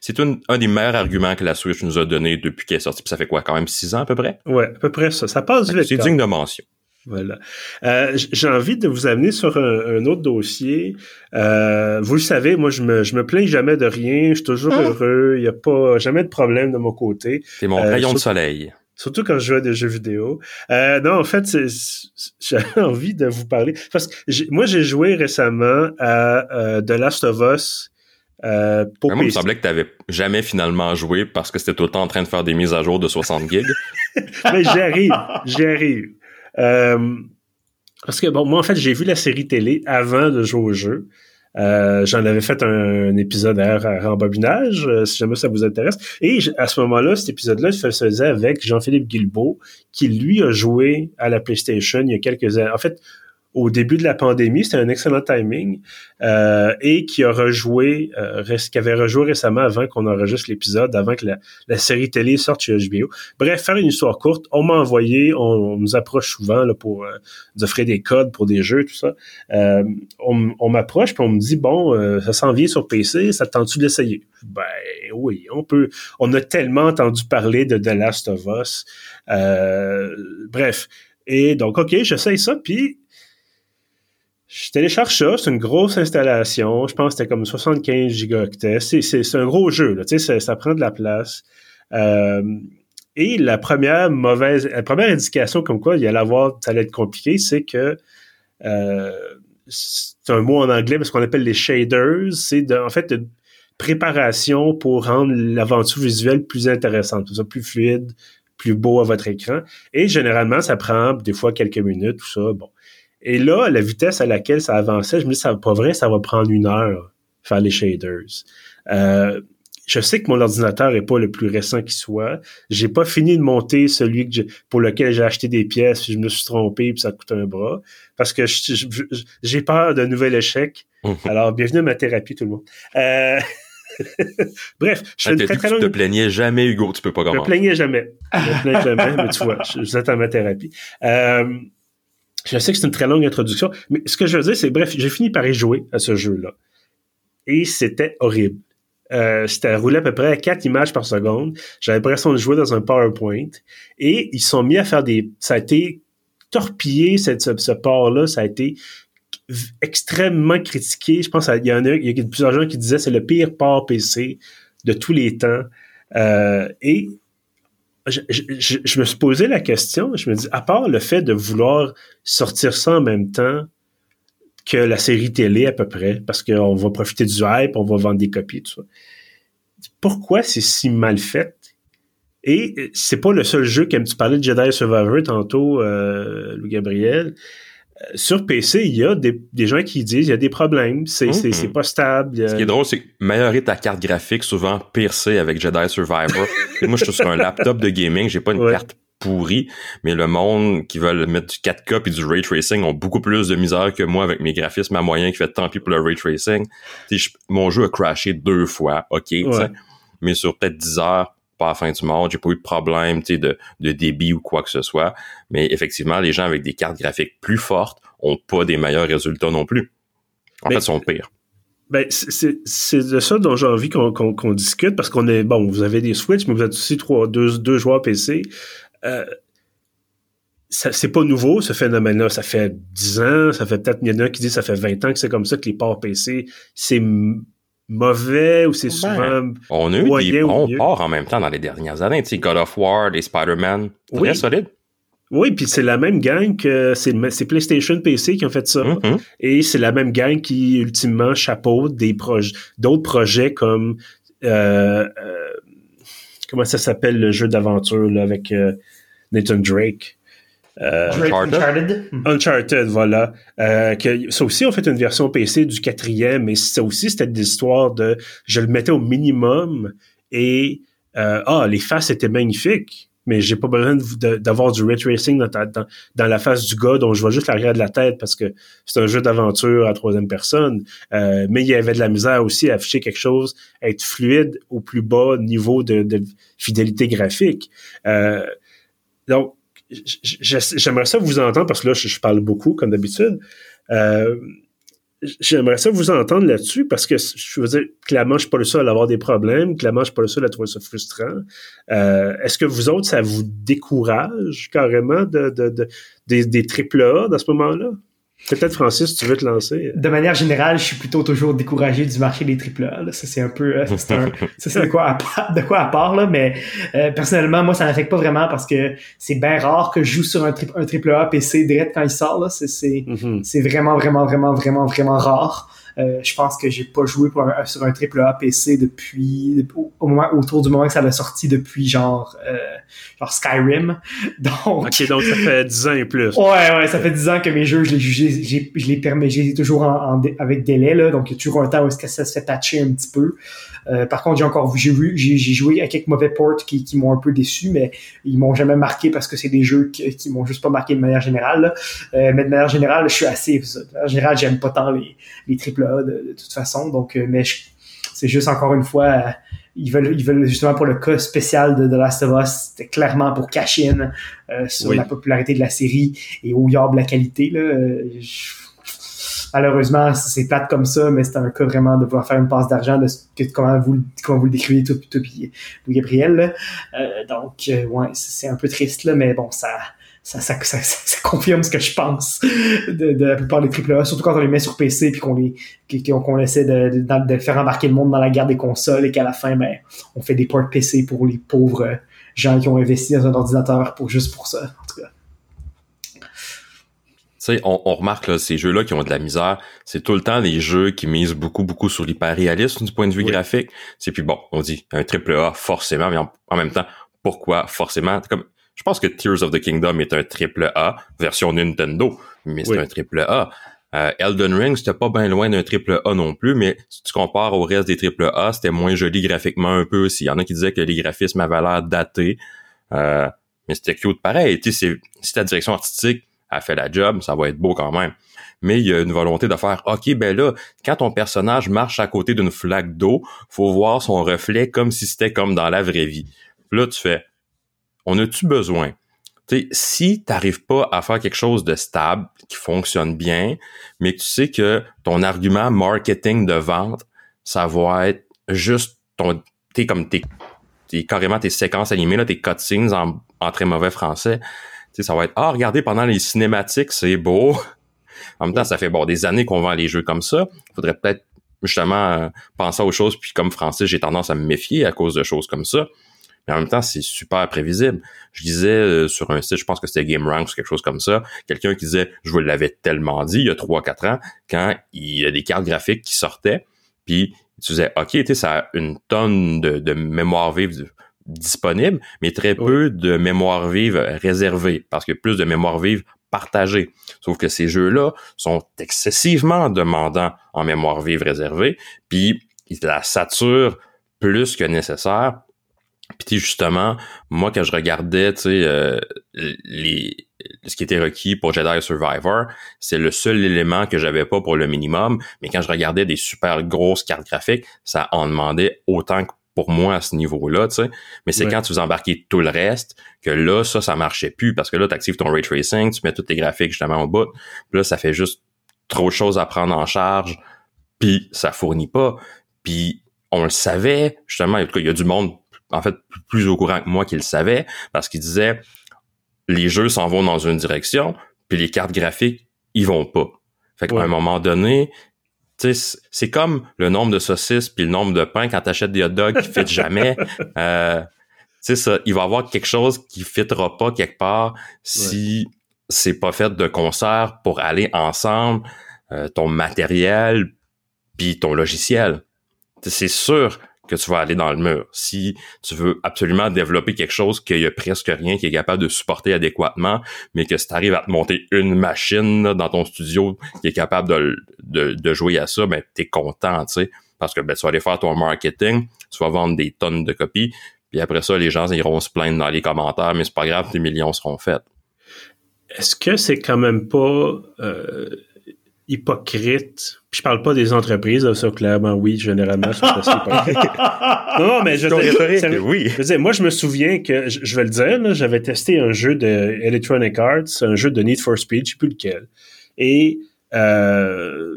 c'est un, des meilleurs arguments que la Switch nous a donné depuis qu'elle est sortie. Puis ça fait quoi, quand même six ans à peu près? Ouais, à peu près ça. Ça passe vite. C'est digne de mention. Voilà. Euh, j'ai envie de vous amener sur un, autre dossier. Euh, vous le savez, moi je me je me plains jamais de rien. Je suis toujours ah. heureux. Il n'y a pas jamais de problème de mon côté. C'est mon rayon de soleil. Surtout quand je joue à des jeux vidéo. Euh, non, en fait, j'ai envie de vous parler parce que moi j'ai joué récemment à The Last of Us euh, moi, il me semblait que tu n'avais jamais finalement joué parce que c'était tout le temps en train de faire des mises à jour de 60 gigs. Mais j'y arrive, j'y arrive. Euh, parce que bon, moi en fait, j'ai vu la série télé avant de jouer au jeu. Euh, j'en avais fait un, épisode à, rembobinage, si jamais ça vous intéresse. Et à ce moment-là, cet épisode-là, je faisais avec Jean-Philippe Guilbeault, qui lui a joué à la PlayStation il y a quelques années. En fait, au début de la pandémie. C'était un excellent timing. Euh, et qui a rejoué, euh, qui avait rejoué récemment avant qu'on enregistre l'épisode, avant que la, série télé sorte chez HBO. Bref, faire une histoire courte, on m'a envoyé, on, nous approche souvent là, pour euh, offrir des codes pour des jeux, tout ça. Euh, on, m'approche puis on me dit, bon, euh, ça s'en vient sur PC, ça tente-tu de l'essayer? Ben oui, on peut. On a tellement entendu parler de The Last of Us. bref. Et donc, OK, j'essaye ça, puis je télécharge ça, c'est une grosse installation. Je pense que c'était comme 75 gigaoctets. C'est un gros jeu, là. Tu sais, ça, prend de la place. Euh, et la première mauvaise, la première indication comme quoi il allait avoir, ça allait être compliqué, c'est que euh, c'est un mot en anglais, mais ce qu'on appelle les shaders, c'est en fait une préparation pour rendre l'aventure visuelle plus intéressante, tout ça plus fluide, plus beau à votre écran. Et généralement, ça prend des fois quelques minutes, tout ça. Bon. Et là, la vitesse à laquelle ça avançait, je me dis, ça pas vrai, ça va prendre une heure faire les shaders. Euh, je sais que mon ordinateur est pas le plus récent qui soit. J'ai pas fini de monter celui que pour lequel j'ai acheté des pièces, je me suis trompé puis ça coûte un bras parce que j'ai peur d'un nouvel échec. Mhm. Alors bienvenue à ma thérapie tout le monde. Euh... Bref, je très, très Tu te plaignais jamais, Hugo, tu peux pas commencer. Je me plaignais jamais. Je me plaignais jamais, mais tu vois, je, vous êtes à ma thérapie. Euh, je sais que c'est une très longue introduction, mais ce que je veux dire, c'est bref, j'ai fini par y jouer à ce jeu-là. Et c'était horrible. Euh, c'était roulé à peu près à 4 images par seconde. J'avais l'impression de jouer dans un PowerPoint. Et ils sont mis à faire des... Ça a été torpillé, cette, ce, port-là. Ça a été extrêmement critiqué. Je pense qu'il y en a, il y a plusieurs gens qui disaient c'est le pire port PC de tous les temps. Euh, et je, me suis posé la question, je me dis, à part le fait de vouloir sortir ça en même temps que la série télé à peu près, parce qu'on va profiter du hype, on va vendre des copies, tout ça. Pourquoi c'est si mal fait? Et c'est pas le seul jeu, comme tu parlais de Jedi Survivor tantôt, euh, Louis Gabriel sur PC, il y a des, gens qui disent il y a des problèmes, c'est pas stable. Ce qui est drôle, c'est que meilleurer ta carte graphique, souvent percée avec Jedi Survivor. moi, je suis sur un laptop de gaming, j'ai pas une carte pourrie, mais le monde qui veut mettre du 4K et du ray tracing ont beaucoup plus de misère que moi avec mes graphismes à moyen qui fait tant pis pour le ray tracing. mon jeu a crashé deux fois, ok, mais sur peut-être 10 heures, pas à la fin du monde, j'ai pas eu de problème de, de débit ou quoi que ce soit. Mais effectivement, les gens avec des cartes graphiques plus fortes ont pas des meilleurs résultats non plus. En fait, sont pires. Ben, c'est de ça dont j'ai envie qu'on discute parce qu'on est bon, vous avez des Switch, mais vous êtes aussi trois, deux, deux joueurs PC. Euh, c'est pas nouveau ce phénomène-là. Ça fait 10 ans, ça fait peut-être, il y en a qui disent ça fait 20 ans que c'est comme ça que les ports PC, c'est mauvais ou c'est ben, souvent on a eu des bons ports en même temps dans les dernières années. Tu sais God of War les Spider-Man très oui. solide. Oui puis c'est la même gang que c'est PlayStation PC qui ont fait ça. Mm-hmm. et c'est la même gang qui ultimement chapeaute des projets d'autres projets comme euh, euh, comment ça s'appelle le jeu d'aventure avec euh, Nathan Drake? Uncharted. Uncharted, voilà. que, ça aussi, on fait une version PC du quatrième, et ça aussi, c'était des histoires de... Je le mettais au minimum, et... ah, les faces étaient magnifiques mais j'ai pas besoin d'avoir du ray tracing dans, dans, la face du gars dont je vois juste l'arrière de la tête parce que c'est un jeu d'aventure à troisième personne. Euh, mais il y avait de la misère aussi à afficher quelque chose, à être fluide au plus bas niveau de, fidélité graphique. Euh, donc, j'aimerais ça vous entendre parce que là, je, parle beaucoup comme d'habitude. Euh, J'aimerais ça vous entendre là-dessus parce que je veux dire, clairement, je suis pas le seul à avoir des problèmes. Clairement, je suis pas le seul à trouver ça frustrant. Euh, Est-ce que vous autres, ça vous décourage carrément de, de, de des, des triple A dans ce moment-là? Peut-être, Francis, tu veux te lancer? De manière générale, je suis plutôt toujours découragé du marché des triple A. Ça, c'est un peu... Euh, c'est de quoi à, de quoi à part, là. Mais euh, personnellement, moi, ça n'affecte pas vraiment parce que c'est bien rare que je joue sur un, un triple A PC direct quand il sort. Là. C'est, c'est, mm-hmm. c'est vraiment, vraiment, vraiment, vraiment, vraiment rare. Euh, je pense que j'ai pas joué pour sur un triple A PC depuis au, moment autour du moment que ça avait sorti depuis genre euh, genre Skyrim. Donc OK, donc ça fait 10 ans et plus. Ouais ouais, ça fait 10 ans que mes jeux je les jugé je les permets j'ai toujours en, avec délai là, donc il y a toujours un temps où est-ce que ça se fait patcher un petit peu. Euh, par contre, j'ai encore j'ai vu j'ai joué à quelques mauvais ports qui, qui m'ont un peu déçu, mais ils m'ont jamais marqué parce que c'est des jeux qui, qui m'ont juste pas marqué de manière générale. Euh, mais de manière générale, je suis assez de manière générale, j'aime pas tant les les triple De, toute façon. Donc, euh, mais c'est juste encore une fois, euh, ils veulent, ils veulent justement pour le cas spécial de The Last of Us, c'était clairement pour cash in euh, sur la popularité de la série et au yard de la qualité. Là, malheureusement, c'est plate comme ça, mais c'est un cas vraiment de pouvoir faire une passe d'argent de que, comment vous comment vous le décrivez tout, tout, Gabriel. donc, ouais, c'est un peu triste là, mais bon, ça ça, ça, ça, ça, confirme ce que je pense de, de, la plupart des AAA, surtout quand on les met sur PC puis qu'on les qu'on essaie de, de, faire embarquer le monde dans la guerre des consoles et qu'à la fin, ben, on fait des ports PC pour les pauvres gens qui ont investi dans un ordinateur pour juste pour ça, en tout cas. Tu sais, on, on, remarque là, ces jeux-là qui ont de la misère, c'est tout le temps des jeux qui misent beaucoup, beaucoup sur l'hyper-réalisme du point de vue graphique. C'est puis bon, on dit un triple A forcément, mais en, en même temps, pourquoi forcément? Comme je pense que Tears of the Kingdom est un triple A, version Nintendo, mais c'est un triple A. Euh, Elden Ring, c'était pas bien loin d'un triple A non plus, mais si tu compares au reste des triple A, c'était moins joli graphiquement un peu aussi. Il y en a qui disaient que les graphismes avaient l'air datés, euh, mais c'était cute pareil. Tu sais, si ta direction artistique a fait la job, ça va être beau quand même. Mais il y a une volonté de faire, OK, ben là, quand ton personnage marche à côté d'une flaque d'eau, faut voir son reflet comme si c'était comme dans la vraie vie. là, tu fais, on a-tu besoin? si tu n'arrives pas à faire quelque chose de stable, qui fonctionne bien, mais que tu sais que ton argument marketing de vente, ça va être juste ton, t'es comme tes, carrément tes séquences animées, là, tes cutscenes en, en très mauvais français, sais, ça va être, ah, regardez, pendant les cinématiques, c'est beau. en même temps, ça fait bon des années qu'on vend les jeux comme ça. Faudrait peut-être justement euh, penser aux choses, puis comme français, j'ai tendance à me méfier à cause de choses comme ça mais en même temps, c'est super prévisible. Je disais euh, sur un site, je pense que c'était GameRanks ou quelque chose comme ça, quelqu'un qui disait, je vous l'avais tellement dit il y a 3-4 ans, quand il y a des cartes graphiques qui sortaient, puis tu disais, OK, tu ça a une tonne de, mémoire vive disponible, mais très peu de mémoire vive réservée, parce que plus de mémoire vive partagée. Sauf que ces jeux-là sont excessivement demandants en mémoire vive réservée, puis ils la saturent plus que nécessaire puis justement, moi quand je regardais, tu sais, euh, les ce qui était requis pour Jedi Survivor, c'est le seul élément que j'avais pas pour le minimum. Mais quand je regardais des super grosses cartes graphiques, ça en demandait autant que pour moi à ce niveau-là, tu sais. Mais c'est quand tu vous embarquais tout le reste que là, ça, ça marchait plus parce que là, tu actives ton ray tracing, tu mets tous tes graphiques justement au bout. Puis là, ça fait juste trop de choses à prendre en charge. Puis ça fournit pas. Puis on le savait, justement, il y a du monde en fait plus au courant que moi qui le savait parce qu'il disait les jeux s'en vont dans une direction puis les cartes graphiques ils vont pas. Fait qu'à un moment donné, c'est comme le nombre de saucisses puis le nombre de pains quand t'achètes des hot dogs qui fit jamais. Euh, ça, il va y avoir quelque chose qui fitera pas quelque part si c'est pas fait de concert pour aller ensemble, euh, ton matériel puis ton logiciel. C'est sûr que tu vas aller dans le mur. Si tu veux absolument développer quelque chose qu'il y a presque rien qui est capable de supporter adéquatement, mais que si tu arrives à te monter une machine dans ton studio qui est capable de, de, de jouer à ça, ben t'es content, tu sais. Parce que ben, tu vas aller faire ton marketing, tu vas vendre des tonnes de copies, puis après ça, les gens iront se plaindre dans les commentaires, mais c'est pas grave, tes millions seront faits. Est-ce que c'est quand même pas euh, hypocrite? Puis je parle pas des entreprises, ça clairement oui, généralement, c'est assez hypocrite. non, mais je, je, oui. je veux dire, moi je me souviens que, je, vais le dire, j'avais testé un jeu de Electronic Arts, un jeu de Need for Speed, je sais plus lequel. Et euh,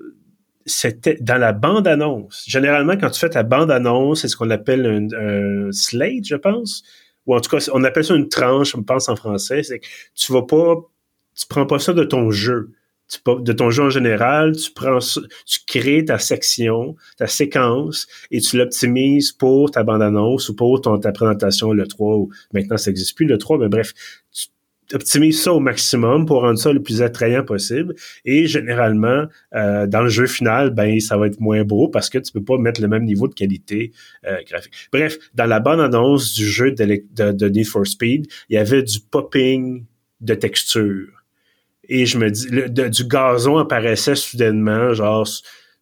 c'était dans la bande-annonce. Généralement, quand tu fais ta bande-annonce, c'est ce qu'on appelle un, slate, je pense. Ou en tout cas, on appelle ça une tranche, je pense en français. C'est que tu vas pas, tu prends pas ça de ton jeu. Tu, de ton jeu en général, tu prends tu crées ta section, ta séquence, et tu l'optimises pour ta bande-annonce ou pour ton, ta présentation le 3, ou maintenant ça n'existe plus le 3, mais bref, tu, optimise ça au maximum pour rendre ça le plus attrayant possible. Et généralement, euh, dans le jeu final, ben ça va être moins beau parce que tu peux pas mettre le même niveau de qualité euh, graphique. Bref, dans la bonne annonce du jeu de, Need for Speed, il y avait du popping de texture. Et je me dis, du gazon apparaissait soudainement, genre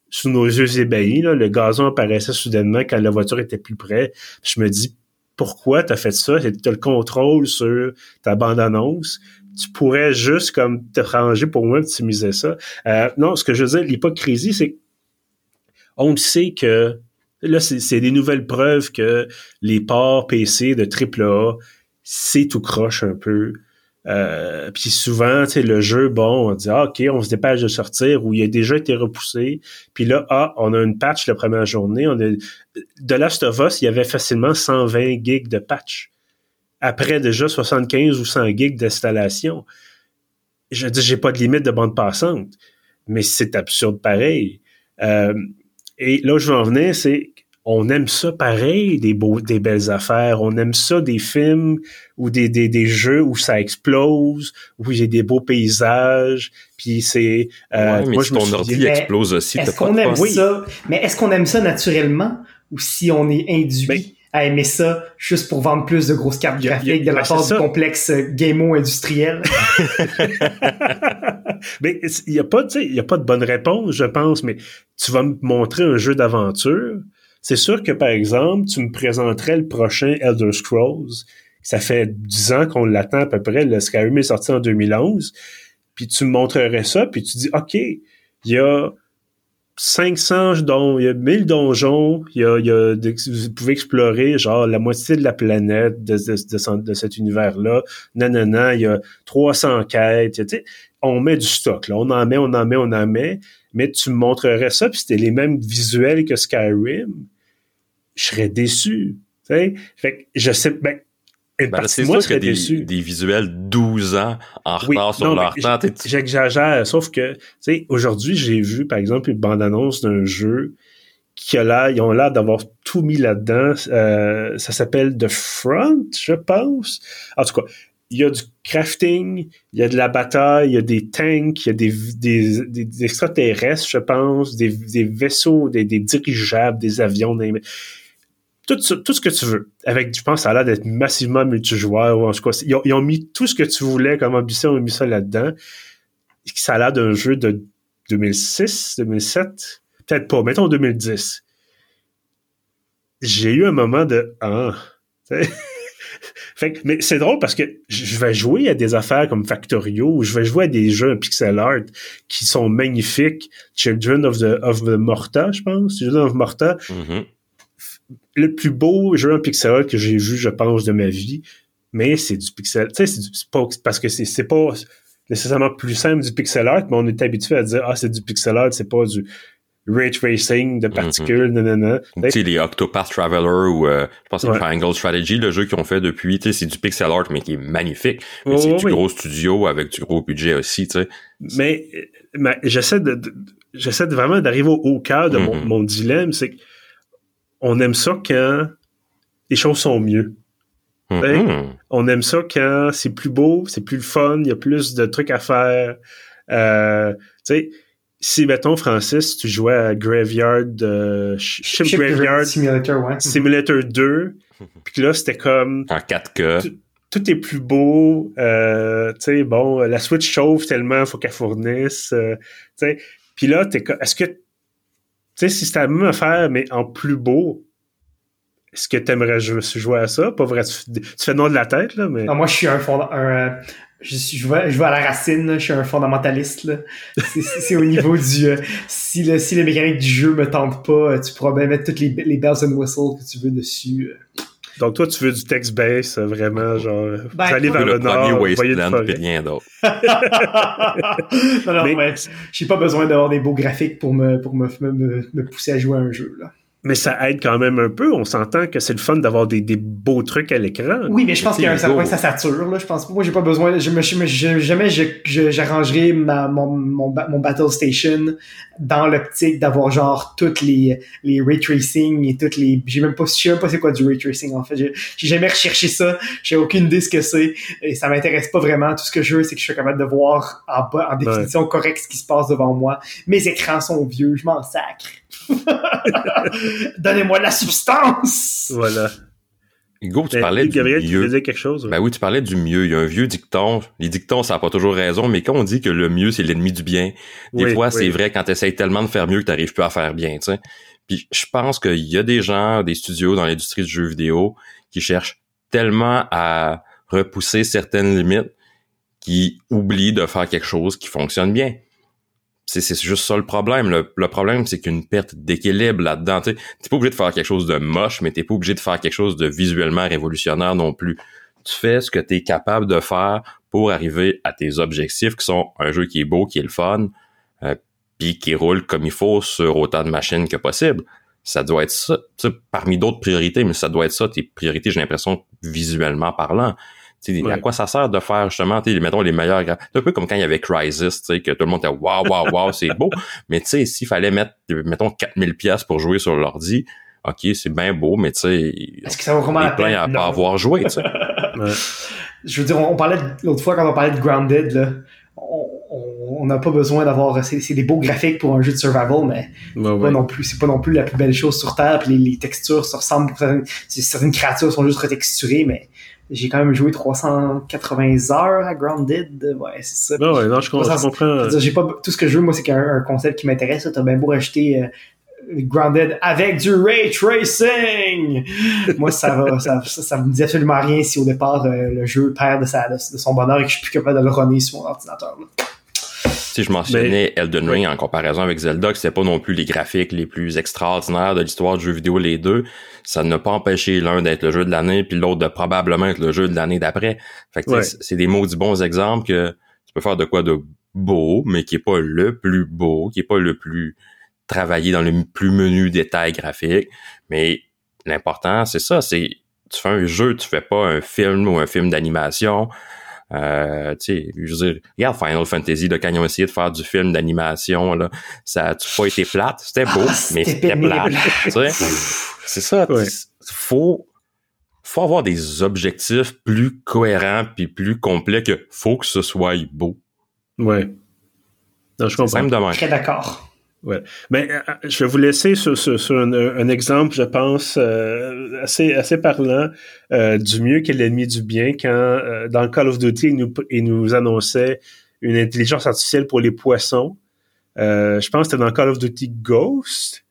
sous nos yeux ébahis. Là, le gazon apparaissait soudainement quand la voiture était plus près. Je me dis, pourquoi tu as fait ça, tu as le contrôle sur ta bande-annonce. Tu pourrais juste comme te ranger pour moi optimiser ça. Euh, non, ce que je veux dire, l'hypocrisie, c'est on sait que là, c'est des nouvelles preuves que les ports PC de AAA, c'est tout croche un peu. Euh, puis souvent, tu le jeu, bon, on dit ah, ok, on se dépêche de sortir ou il a déjà été repoussé. Puis là, ah, on a une patch la première journée. On a de Last of Us, il y avait facilement 120 gigs de patch. Après déjà 75 ou 100 gigs d'installation. Je dis, j'ai pas de limite de bande passante, mais c'est absurde pareil. Euh, et là je veux en venir, c'est on aime ça pareil, des, beaux, des belles affaires. On aime ça des films ou des, des, des jeux où ça explose, où il y a des beaux paysages. Puis c'est... Euh, mais moi, je ton ordi explose aussi. Est-ce qu'on aime ça? Mais est-ce qu'on aime ça naturellement ou si on est induit ben, à aimer ça juste pour vendre plus de grosses cartes graphiques de la ben, part du complexe gameo industriel? mais il n'y a, pas, a pas de bonne réponse, je pense, mais tu vas me montrer un jeu d'aventure c'est sûr que, par exemple, tu me présenterais le prochain Elder Scrolls. Ça fait 10 ans qu'on l'attend à peu près. Le Skyrim est sorti en 2011. Puis tu me montrerais ça, puis tu dis, OK, il y a 500 dons, il y a 1000 donjons, il y a, il y a vous pouvez explorer genre la moitié de la planète de, cet univers-là. Non, non, non, il y a 300 quêtes. Tu on met du stock, là. On en met, on en met, on en met. Mais tu me montrerais ça, puis c'était les mêmes visuels que Skyrim je serais déçu. Fait que je sais, ben, ben c'est sûr que des, des, visuels 12 ans en retard sur leur temps. J'exagère, sauf que, tu sais, aujourd'hui, j'ai vu, par exemple, une bande-annonce d'un jeu qui a l'air, ils ont l'air d'avoir tout mis là-dedans. Euh, ça s'appelle The Front, je pense. En tout cas, il y a du crafting, il y a de la bataille, il y a des tanks, il y a des, des, des extraterrestres, je pense, des, des vaisseaux, des, des dirigeables, des avions, des tout, tout ce que tu veux. Avec, je pense, ça a l'air d'être massivement multijoueur. Ou en tout cas, ils ont, mis tout ce que tu voulais comme ambition, ils ont mis ça là-dedans. Ça a l'air d'un jeu de 2006, 2007. Peut-être pas, mettons 2010. J'ai eu un moment de ah. fait, mais c'est drôle parce que je vais jouer à des affaires comme Factorio, ou je vais jouer à des jeux pixel art qui sont magnifiques. Children of the, of the Morta, je pense. Children of Morta. Mm-hmm le plus beau jeu en pixel art que j'ai vu, je pense, de ma vie. Mais c'est du pixel. Tu sais, c'est pas parce que c'est pas nécessairement plus simple du pixel art, mais on est habitué à dire ah c'est du pixel art, c'est pas du ray tracing de particules, mm -hmm. Tu sais, les Octopath Traveler ou euh, je pense que c'est Triangle Strategy, le jeu qu'ils ont fait depuis, tu sais, c'est du pixel art, mais qui est magnifique. Mais c'est du gros studio avec du gros budget aussi, tu sais. Mais, mais j'essaie de, j'essaie vraiment d'arriver au, cœur de mon, mm-hmm. mon dilemme, c'est que on aime ça quand les choses sont mieux. Mm-hmm. On aime ça quand c'est plus beau, c'est plus le fun, il y a plus de trucs à faire. Euh, si, mettons, Francis, tu jouais à Graveyard, euh, Ship, Graveyard Simulator, ouais. Simulator 2, puis là, c'était comme... En 4K. Tout, est plus beau, euh, tu sais, bon, la Switch chauffe tellement, faut qu'elle fournisse, euh, tu sais. Puis là, t'es est-ce que, tu sais, si c'était la même affaire, mais en plus beau, est-ce que tu aimerais jouer à ça? Pas vrai, tu, fais non de la tête, là, mais... Moi, je suis un, un, je, je, vais, je à la racine, je suis un fondamentaliste. C'est au niveau du... Euh, si, le, si les mécaniques du jeu me tentent pas, euh, tu pourras bien mettre toutes les, les bells and whistles que tu veux dessus. Euh. Donc toi, tu veux du text-based, vraiment, genre... Ben, aller vers le, nord, Wasteland, rien d'autre. non, non, mais, j'ai pas besoin d'avoir des beaux graphiques pour me, pour me, me, me pousser à jouer à un jeu, là mais ça aide quand même un peu. On s'entend que c'est le fun d'avoir des, des, beaux trucs à l'écran. Oui, mais je pense qu'il y a un certain point que ça sature. Là. Je pense moi, j'ai pas besoin. Je me, je, jamais j'arrangerai ma mon, mon, mon, battle station dans l'optique d'avoir genre toutes les les ray tracing et toutes les. J'ai même pas, je sais même pas c'est quoi du ray tracing en fait. J'ai jamais recherché ça. J'ai aucune idée ce que c'est et ça m'intéresse pas vraiment. Tout ce que je veux, c'est que je suis capable de voir en bas, en définition correcte ce qui se passe devant moi. Mes écrans sont vieux, je m'en sacre. Donnez-moi de la substance! Voilà. Hugo, tu parlais du mieux. Tu disais quelque chose. Ben oui, tu parlais du mieux. Il y a un vieux dicton. Les dictons, ça n'a pas toujours raison, mais quand on dit que le mieux, c'est l'ennemi du bien, des fois, c'est vrai quand tu essayes tellement de faire mieux que tu n'arrives plus à faire bien, tu sais. Puis je pense qu'il y a des gens, des studios dans l'industrie du jeu vidéo qui cherchent tellement à repousser certaines limites qui oublient de faire quelque chose qui fonctionne bien c'est juste ça le problème. Le, problème, c'est qu'une perte d'équilibre là-dedans. Tu n'es pas obligé de faire quelque chose de moche, mais t'es pas obligé de faire quelque chose de visuellement révolutionnaire non plus. Tu fais ce que tu es capable de faire pour arriver à tes objectifs, qui sont un jeu qui est beau, qui est le fun, euh, puis qui roule comme il faut sur autant de machines que possible. Ça doit être ça, parmi d'autres priorités, mais ça doit être ça, tes priorités, j'ai l'impression, visuellement parlant. À quoi ça sert de faire justement, mettons les meilleurs C'est un peu comme quand il y avait Crisis, que tout le monde était waouh, waouh, waouh, c'est beau. Mais tu sais, s'il fallait mettre, mettons, 4000 pièces pour jouer sur l'ordi, ok, c'est bien beau, mais tu sais, est-ce que ça vaut vraiment la peine? à pas avoir joué, tu sais. Je veux dire, on, parlait l'autre fois quand on parlait de Grounded, là, on n'a pas besoin d'avoir c'est des beaux graphiques pour un jeu de survival mais pas non plus c'est pas non plus la plus belle chose sur terre puis les, textures se ressemblent certaines créatures sont juste retexturées mais j'ai quand même joué 380 heures à Grounded. Ouais, c'est ça. Non, ouais, non, je, comprends. j'ai pas, tout ce que je veux, moi, c'est qu'un concept qui m'intéresse. T'as bien beau acheter euh, Grounded avec du ray tracing. moi, ça va, ça, ça, me dit absolument rien si au départ euh, le jeu perd de, sa, de, son bonheur et que je suis plus capable de le runner sur mon ordinateur. Là si je mentionnais Elden Ring en comparaison avec Zelda, que c'est pas non plus les graphiques les plus extraordinaires de l'histoire du jeu vidéo les deux, ça n'a pas empêché l'un d'être le jeu de l'année puis l'autre de probablement être le jeu de l'année d'après. Fait que c'est des maudits bons exemples que tu peux faire de quoi de beau, mais qui est pas le plus beau, qui est pas le plus travaillé dans le plus menu détail graphique. Mais l'important, c'est ça, c'est tu fais un jeu, tu fais pas un film ou un film d'animation. Euh, tu sais, je veux dire, regarde Final Fantasy, là, quand ils ont essayé de faire du film d'animation, là, ça a pas été plate. C'était beau, ah, mais c'était plate. c'est ça. Ouais. Faut, faut avoir des objectifs plus cohérents puis plus complets que faut que ce soit beau. Ouais. Non, je comprends. Très d'accord. Ouais. Mais euh, euh, je vais vous laisser sur, sur, un, exemple, je pense, euh, assez, assez parlant du mieux qu'est l'ennemi du bien quand, dans le Call of Duty, il nous, il nous annonçait une intelligence artificielle pour les poissons. je pense que c'était dans Call of Duty Ghost.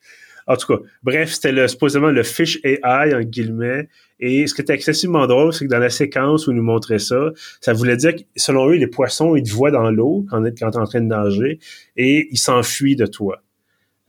En tout cas, bref, c'était le, supposément le Fish AI, en guillemets. Et ce qui était excessivement drôle, c'est que dans la séquence où ils nous montraient ça, ça voulait dire que, selon eux, les poissons, ils te voient dans l'eau quand, quand tu es en train de nager et ils s'enfuient de toi.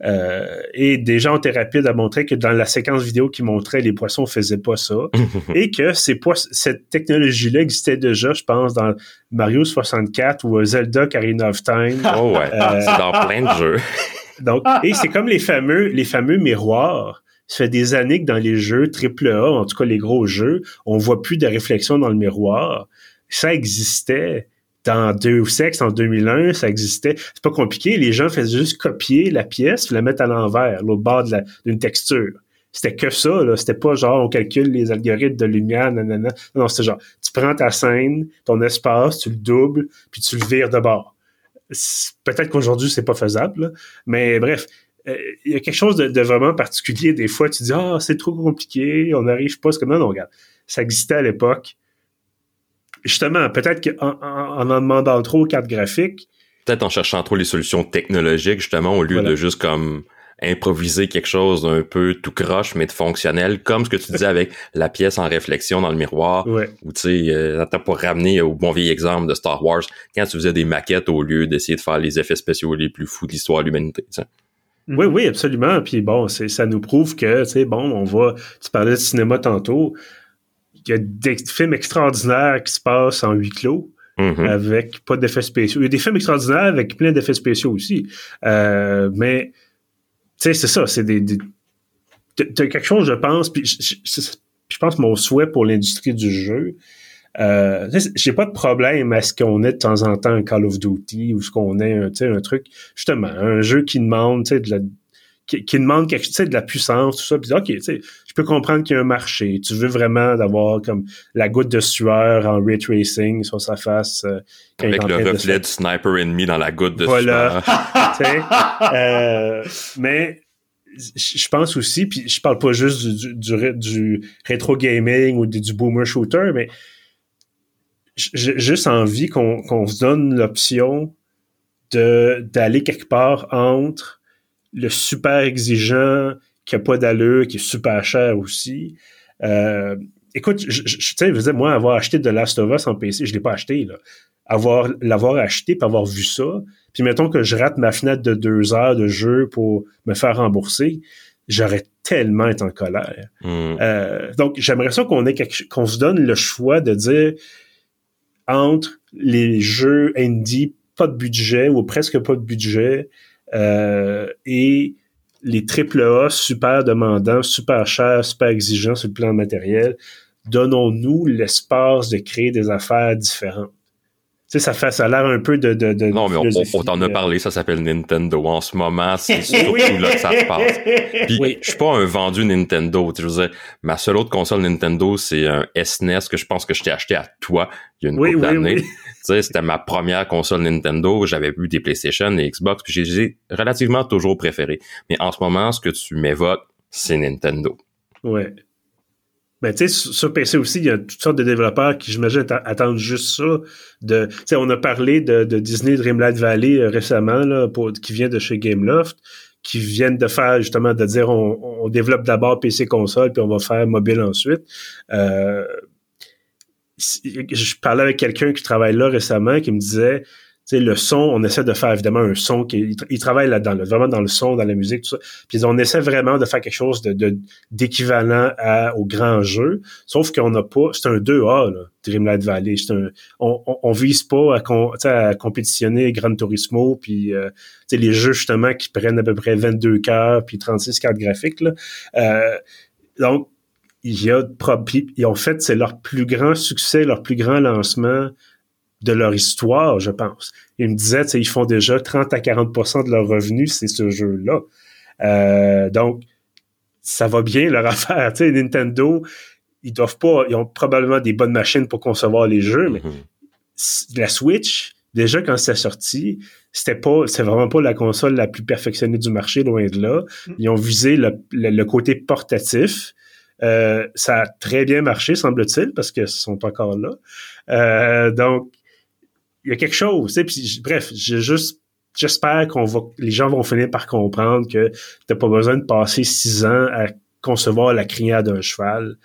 Euh, et des gens étaient rapides à montrer que dans la séquence vidéo qui montrait, les poissons faisaient pas ça. et que ces cette technologie-là existait déjà, je pense, dans Mario 64 ou Zelda Karina of Time. Oh ouais, euh, c'est dans plein de jeux. donc, et c'est comme les fameux, les fameux miroirs. Ça fait des années que dans les jeux AAA, en tout cas les gros jeux, on voit plus de réflexion dans le miroir. Ça existait dans Deux Sex en 2001, ça existait. C'est pas compliqué. Les gens faisaient juste copier la pièce, la mettre à l'envers, l'autre bord d'une texture. C'était que ça, là. C'était pas genre on calcule les algorithmes de lumière, nanana. Non, c'était genre tu prends ta scène, ton espace, tu le doubles, puis tu le vires de bord. peut-être qu'aujourd'hui, c'est pas faisable, mais bref, euh, il y a quelque chose de, vraiment particulier. Des fois, tu dis, ah, c'est trop compliqué, on n'arrive pas. C'est comme, non, non, regarde, ça existait à l'époque. Justement, peut-être qu'en en, en, demandant trop aux cartes graphiques. Peut-être en cherchant trop les solutions technologiques, justement, au lieu de juste comme improviser quelque chose d'un peu tout croche mais de fonctionnel comme ce que tu disais avec la pièce en réflexion dans le miroir ouais. ou tu sais euh, pour ramener au bon vieil exemple de Star Wars quand tu faisais des maquettes au lieu d'essayer de faire les effets spéciaux les plus fous de l'histoire de l'humanité oui, oui, absolument. Puis bon, ça nous prouve que, tu sais, bon, on va. Tu parlais de cinéma tantôt. Il y a des films extraordinaires qui se passent en huis clos. Mm-hmm. Avec pas d'effets spéciaux. Il y a des films extraordinaires avec plein d'effets spéciaux aussi. Euh, mais, tu sais, c'est ça. C'est des. des t'as quelque chose, je pense. Puis je, je pense mon souhait pour l'industrie du jeu, euh, j'ai pas de problème à ce qu'on ait de temps en temps un Call of Duty ou ce qu'on ait un, un truc, justement, un jeu qui demande de la qui, demande quelque chose, de la puissance, tout ça. Puis, OK, je peux comprendre qu'il y a un marché. Tu veux vraiment d'avoir comme la goutte de sueur en ray tracing sur sa face. Euh, Avec le reflet du sniper ennemi dans la goutte de voilà. sueur. euh, mais je pense aussi, puis je parle pas juste du, du, du, rétro gaming ou du, du boomer shooter, mais j'ai juste envie qu'on se donne l'option de d'aller quelque part entre le super exigeant qui a pas d'allure, qui est super cher aussi. Euh, écoute, je, je, tu sais, moi, avoir acheté de Last of Us en PC, je l'ai pas acheté, là. Avoir, l'avoir acheté puis avoir vu ça, puis mettons que je rate ma fenêtre de deux heures de jeu pour me faire rembourser, j'aurais tellement été en colère. Hmm. Euh, donc, j'aimerais ça qu'on ait qu'on se donne le choix de dire, entre les jeux indie pas de budget ou presque pas de budget et les AAA super demandants, super chers, super exigeants sur le plan matériel, donnons-nous l'espace de créer des affaires différentes sais, ça fait, ça a l'air un peu de, de, de Non, mais on, t'en a parlé, ça s'appelle Nintendo en ce moment, c'est surtout là que ça se passe. Puis, je suis pas un vendu Nintendo, tu sais, ma seule autre console Nintendo, c'est un SNES que je pense que je t'ai acheté à toi il y a une couple d'années. Tu sais, c'était ma première console Nintendo, j'avais vu des PlayStation, des Xbox, puis j'ai relativement toujours préféré. Mais en ce moment, ce que tu m'évoques, c'est Nintendo. Ouais. Ben, tu sais, sur PC aussi, il y a toutes sortes de développeurs qui, j'imagine, attendent juste ça. De, tu sais, on a parlé de, Disney Dreamlight Valley euh, récemment, là, qui vient de chez Gameloft, qui viennent de faire, justement, de dire on, développe d'abord PC console, puis on va faire mobile ensuite. Euh, je parlais avec quelqu'un qui travaille là récemment, qui me disait, sais, le son, on essaie de faire évidemment un son qui il travaille là-dedans, vraiment dans le son, dans la musique, tout ça. Puis on essaie vraiment de faire quelque chose de d'équivalent au grand jeu, sauf qu'on n'a pas, c'est un 2A là, Dreamlight Valley, c'est un on, on, vise pas à, à compétitionner Gran Turismo puis euh, les jeux justement qui prennent à peu près 22 cœurs puis 36 cartes graphiques là. Euh, donc il y a ils ont fait c'est leur plus grand succès, leur plus grand lancement de leur histoire, je pense. Ils me disaient, ils font déjà 30 à 40% de leurs revenus, c'est ce jeu-là. Euh, donc, ça va bien leur affaire. Nintendo, ils doivent pas, ils ont probablement des bonnes machines pour concevoir les jeux, mais mm-hmm. la Switch, déjà quand c'est sorti, c'était pas, c'est vraiment pas la console la plus perfectionnée du marché, loin de là. Mm. Ils ont visé le, côté portatif. Euh, ça a très bien marché, semble-t-il, parce qu'ils sont encore là. Euh, donc, il y a quelque chose. Puis, bref, j'ai juste j'espère qu'on va les gens vont finir par comprendre que t'as pas besoin de passer six ans à concevoir la crinière d'un cheval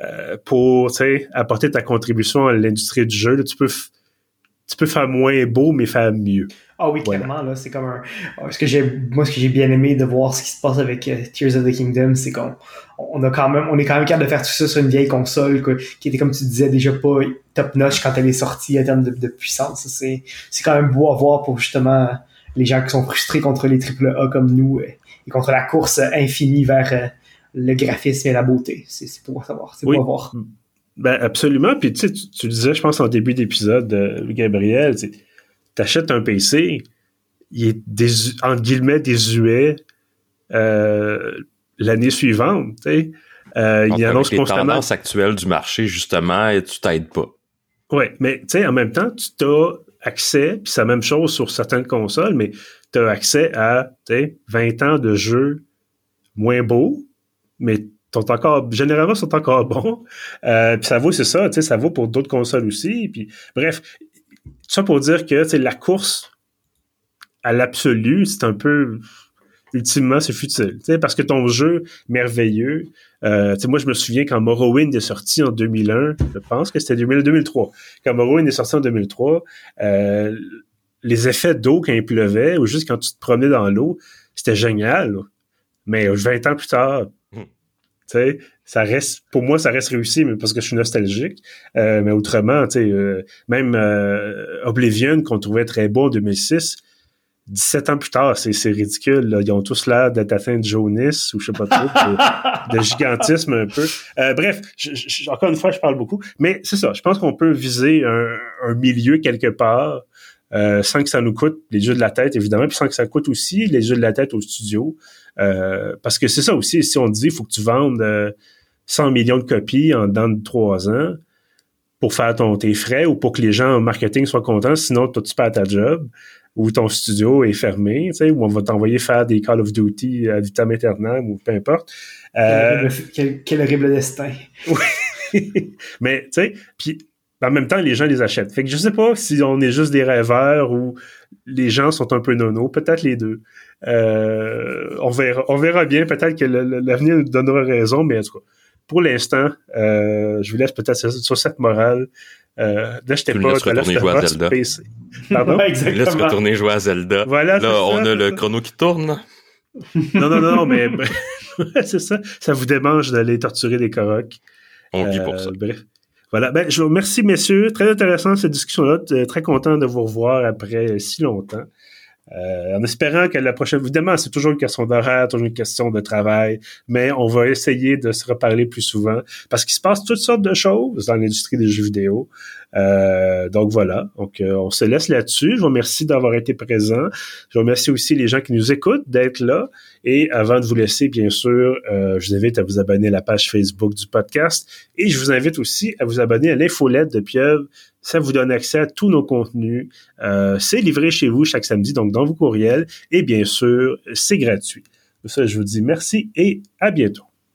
euh, pour apporter ta contribution à l'industrie du jeu. tu peux tu peux faire moins beau mais faire mieux. Ah oui, clairement, là, c'est comme un. Ce que j'ai, moi, ce que j'ai bien aimé de voir ce qui se passe avec euh, Tears of the Kingdom, c'est qu'on on a quand même, on est quand même capable de faire tout ça sur une vieille console, qui était, comme tu disais, déjà pas top notch quand elle est sortie en termes de, puissance. C'est, c'est quand même beau à voir pour justement les gens qui sont frustrés contre les AAA comme nous euh, et contre la course infinie vers euh, le graphisme et la beauté. C'est, c'est pour savoir, c'est pour voir. Ben, absolument. Puis tu, sais, tu disais, je pense, en début d'épisode, Gabriel, t'achètes un PC, il est des, entre guillemets désuet euh, l'année suivante. Euh, il annonce les tendances actuelles du marché, justement, et tu t'aides pas. Oui, mais tu sais, en même temps, tu t'as accès, puis c'est la même chose sur certaines consoles, mais tu as accès à 20 ans de jeux moins beaux, mais sont encore généralement sont encore bons. Euh, puis ça vaut, c'est ça, ça vaut pour d'autres consoles aussi. Puis bref, ça pour dire que la course à l'absolu, c'est un peu ultimement c'est futile. Parce que ton jeu merveilleux, euh, moi je me souviens quand Morrowind est sorti en 2001, je pense que c'était 2003. Quand Morrowind est sorti en 2003, euh, les effets d'eau quand il pleuvait ou juste quand tu te promenais dans l'eau, c'était génial. Mais 20 ans plus tard, hmm. Ça reste, pour moi, ça reste réussi, mais parce que je suis nostalgique. Euh, mais autrement, tu sais, euh, même euh, Oblivion, qu'on trouvait très beau en 2006, 17 ans plus tard, c'est, ridicule. Ils ont tous l'air d'être atteints de jaunisse ou je sais pas trop, de, gigantisme un peu. bref, encore une fois, je parle beaucoup. Mais c'est ça, je pense qu'on peut viser un, un milieu quelque part euh, sans que ça nous coûte les jeux de la tête, évidemment, puis sans que ça coûte aussi les jeux de la tête au studio. Euh, parce que c'est ça aussi, si on dit il faut que tu vendes 100 euh, millions de copies en dans de trois ans pour faire ton, tes frais ou pour que les gens en marketing soient contents, sinon toi, tu perds ta job ou ton studio est fermé, tu sais, ou on va t'envoyer faire des Call of Duty à vitam aeternam ou peu importe. quel, quel, horrible destin. Oui. Mais, tu sais, puis en même temps, les gens les achètent. Fait que je sais pas si on est juste des rêveurs ou les gens sont un peu nono, peut-être les deux. Euh, on verra, on verra bien. Peut-être que l'avenir nous donnera raison, mais en tout cas, pour l'instant, euh, je vous laisse peut-être sur, cette morale. Euh, n'achetez pas, retourner jouer à Zelda. PC. Pardon? Laisse retourner jouer à Zelda. Voilà, là, on a le chrono qui tourne. non, non, non, mais c'est ça. Ça vous démange d'aller torturer des corocs. On vit pour ça. Euh, bref. Voilà. Ben, je vous remercie, messieurs. Très intéressant cette discussion-là. Euh, très content de vous revoir après si longtemps. Euh, en espérant que la prochaine, évidemment, c'est toujours une question d'horaire, toujours une question de travail, mais on va essayer de se reparler plus souvent parce qu'il se passe toutes sortes de choses dans l'industrie des jeux vidéo. Euh, donc voilà, donc euh, on se laisse là-dessus. Je vous remercie d'avoir été présent. Je remercie aussi les gens qui nous écoutent d'être là. Et avant de vous laisser, bien sûr, euh, je vous invite à vous abonner à la page Facebook du podcast et je vous invite aussi à vous abonner à l'infolette de Pieuvre. Ça vous donne accès à tous nos contenus. c'est livré chez vous chaque samedi, donc dans vos courriels. Et bien sûr, c'est gratuit. Pour ça, je vous dis merci et à bientôt.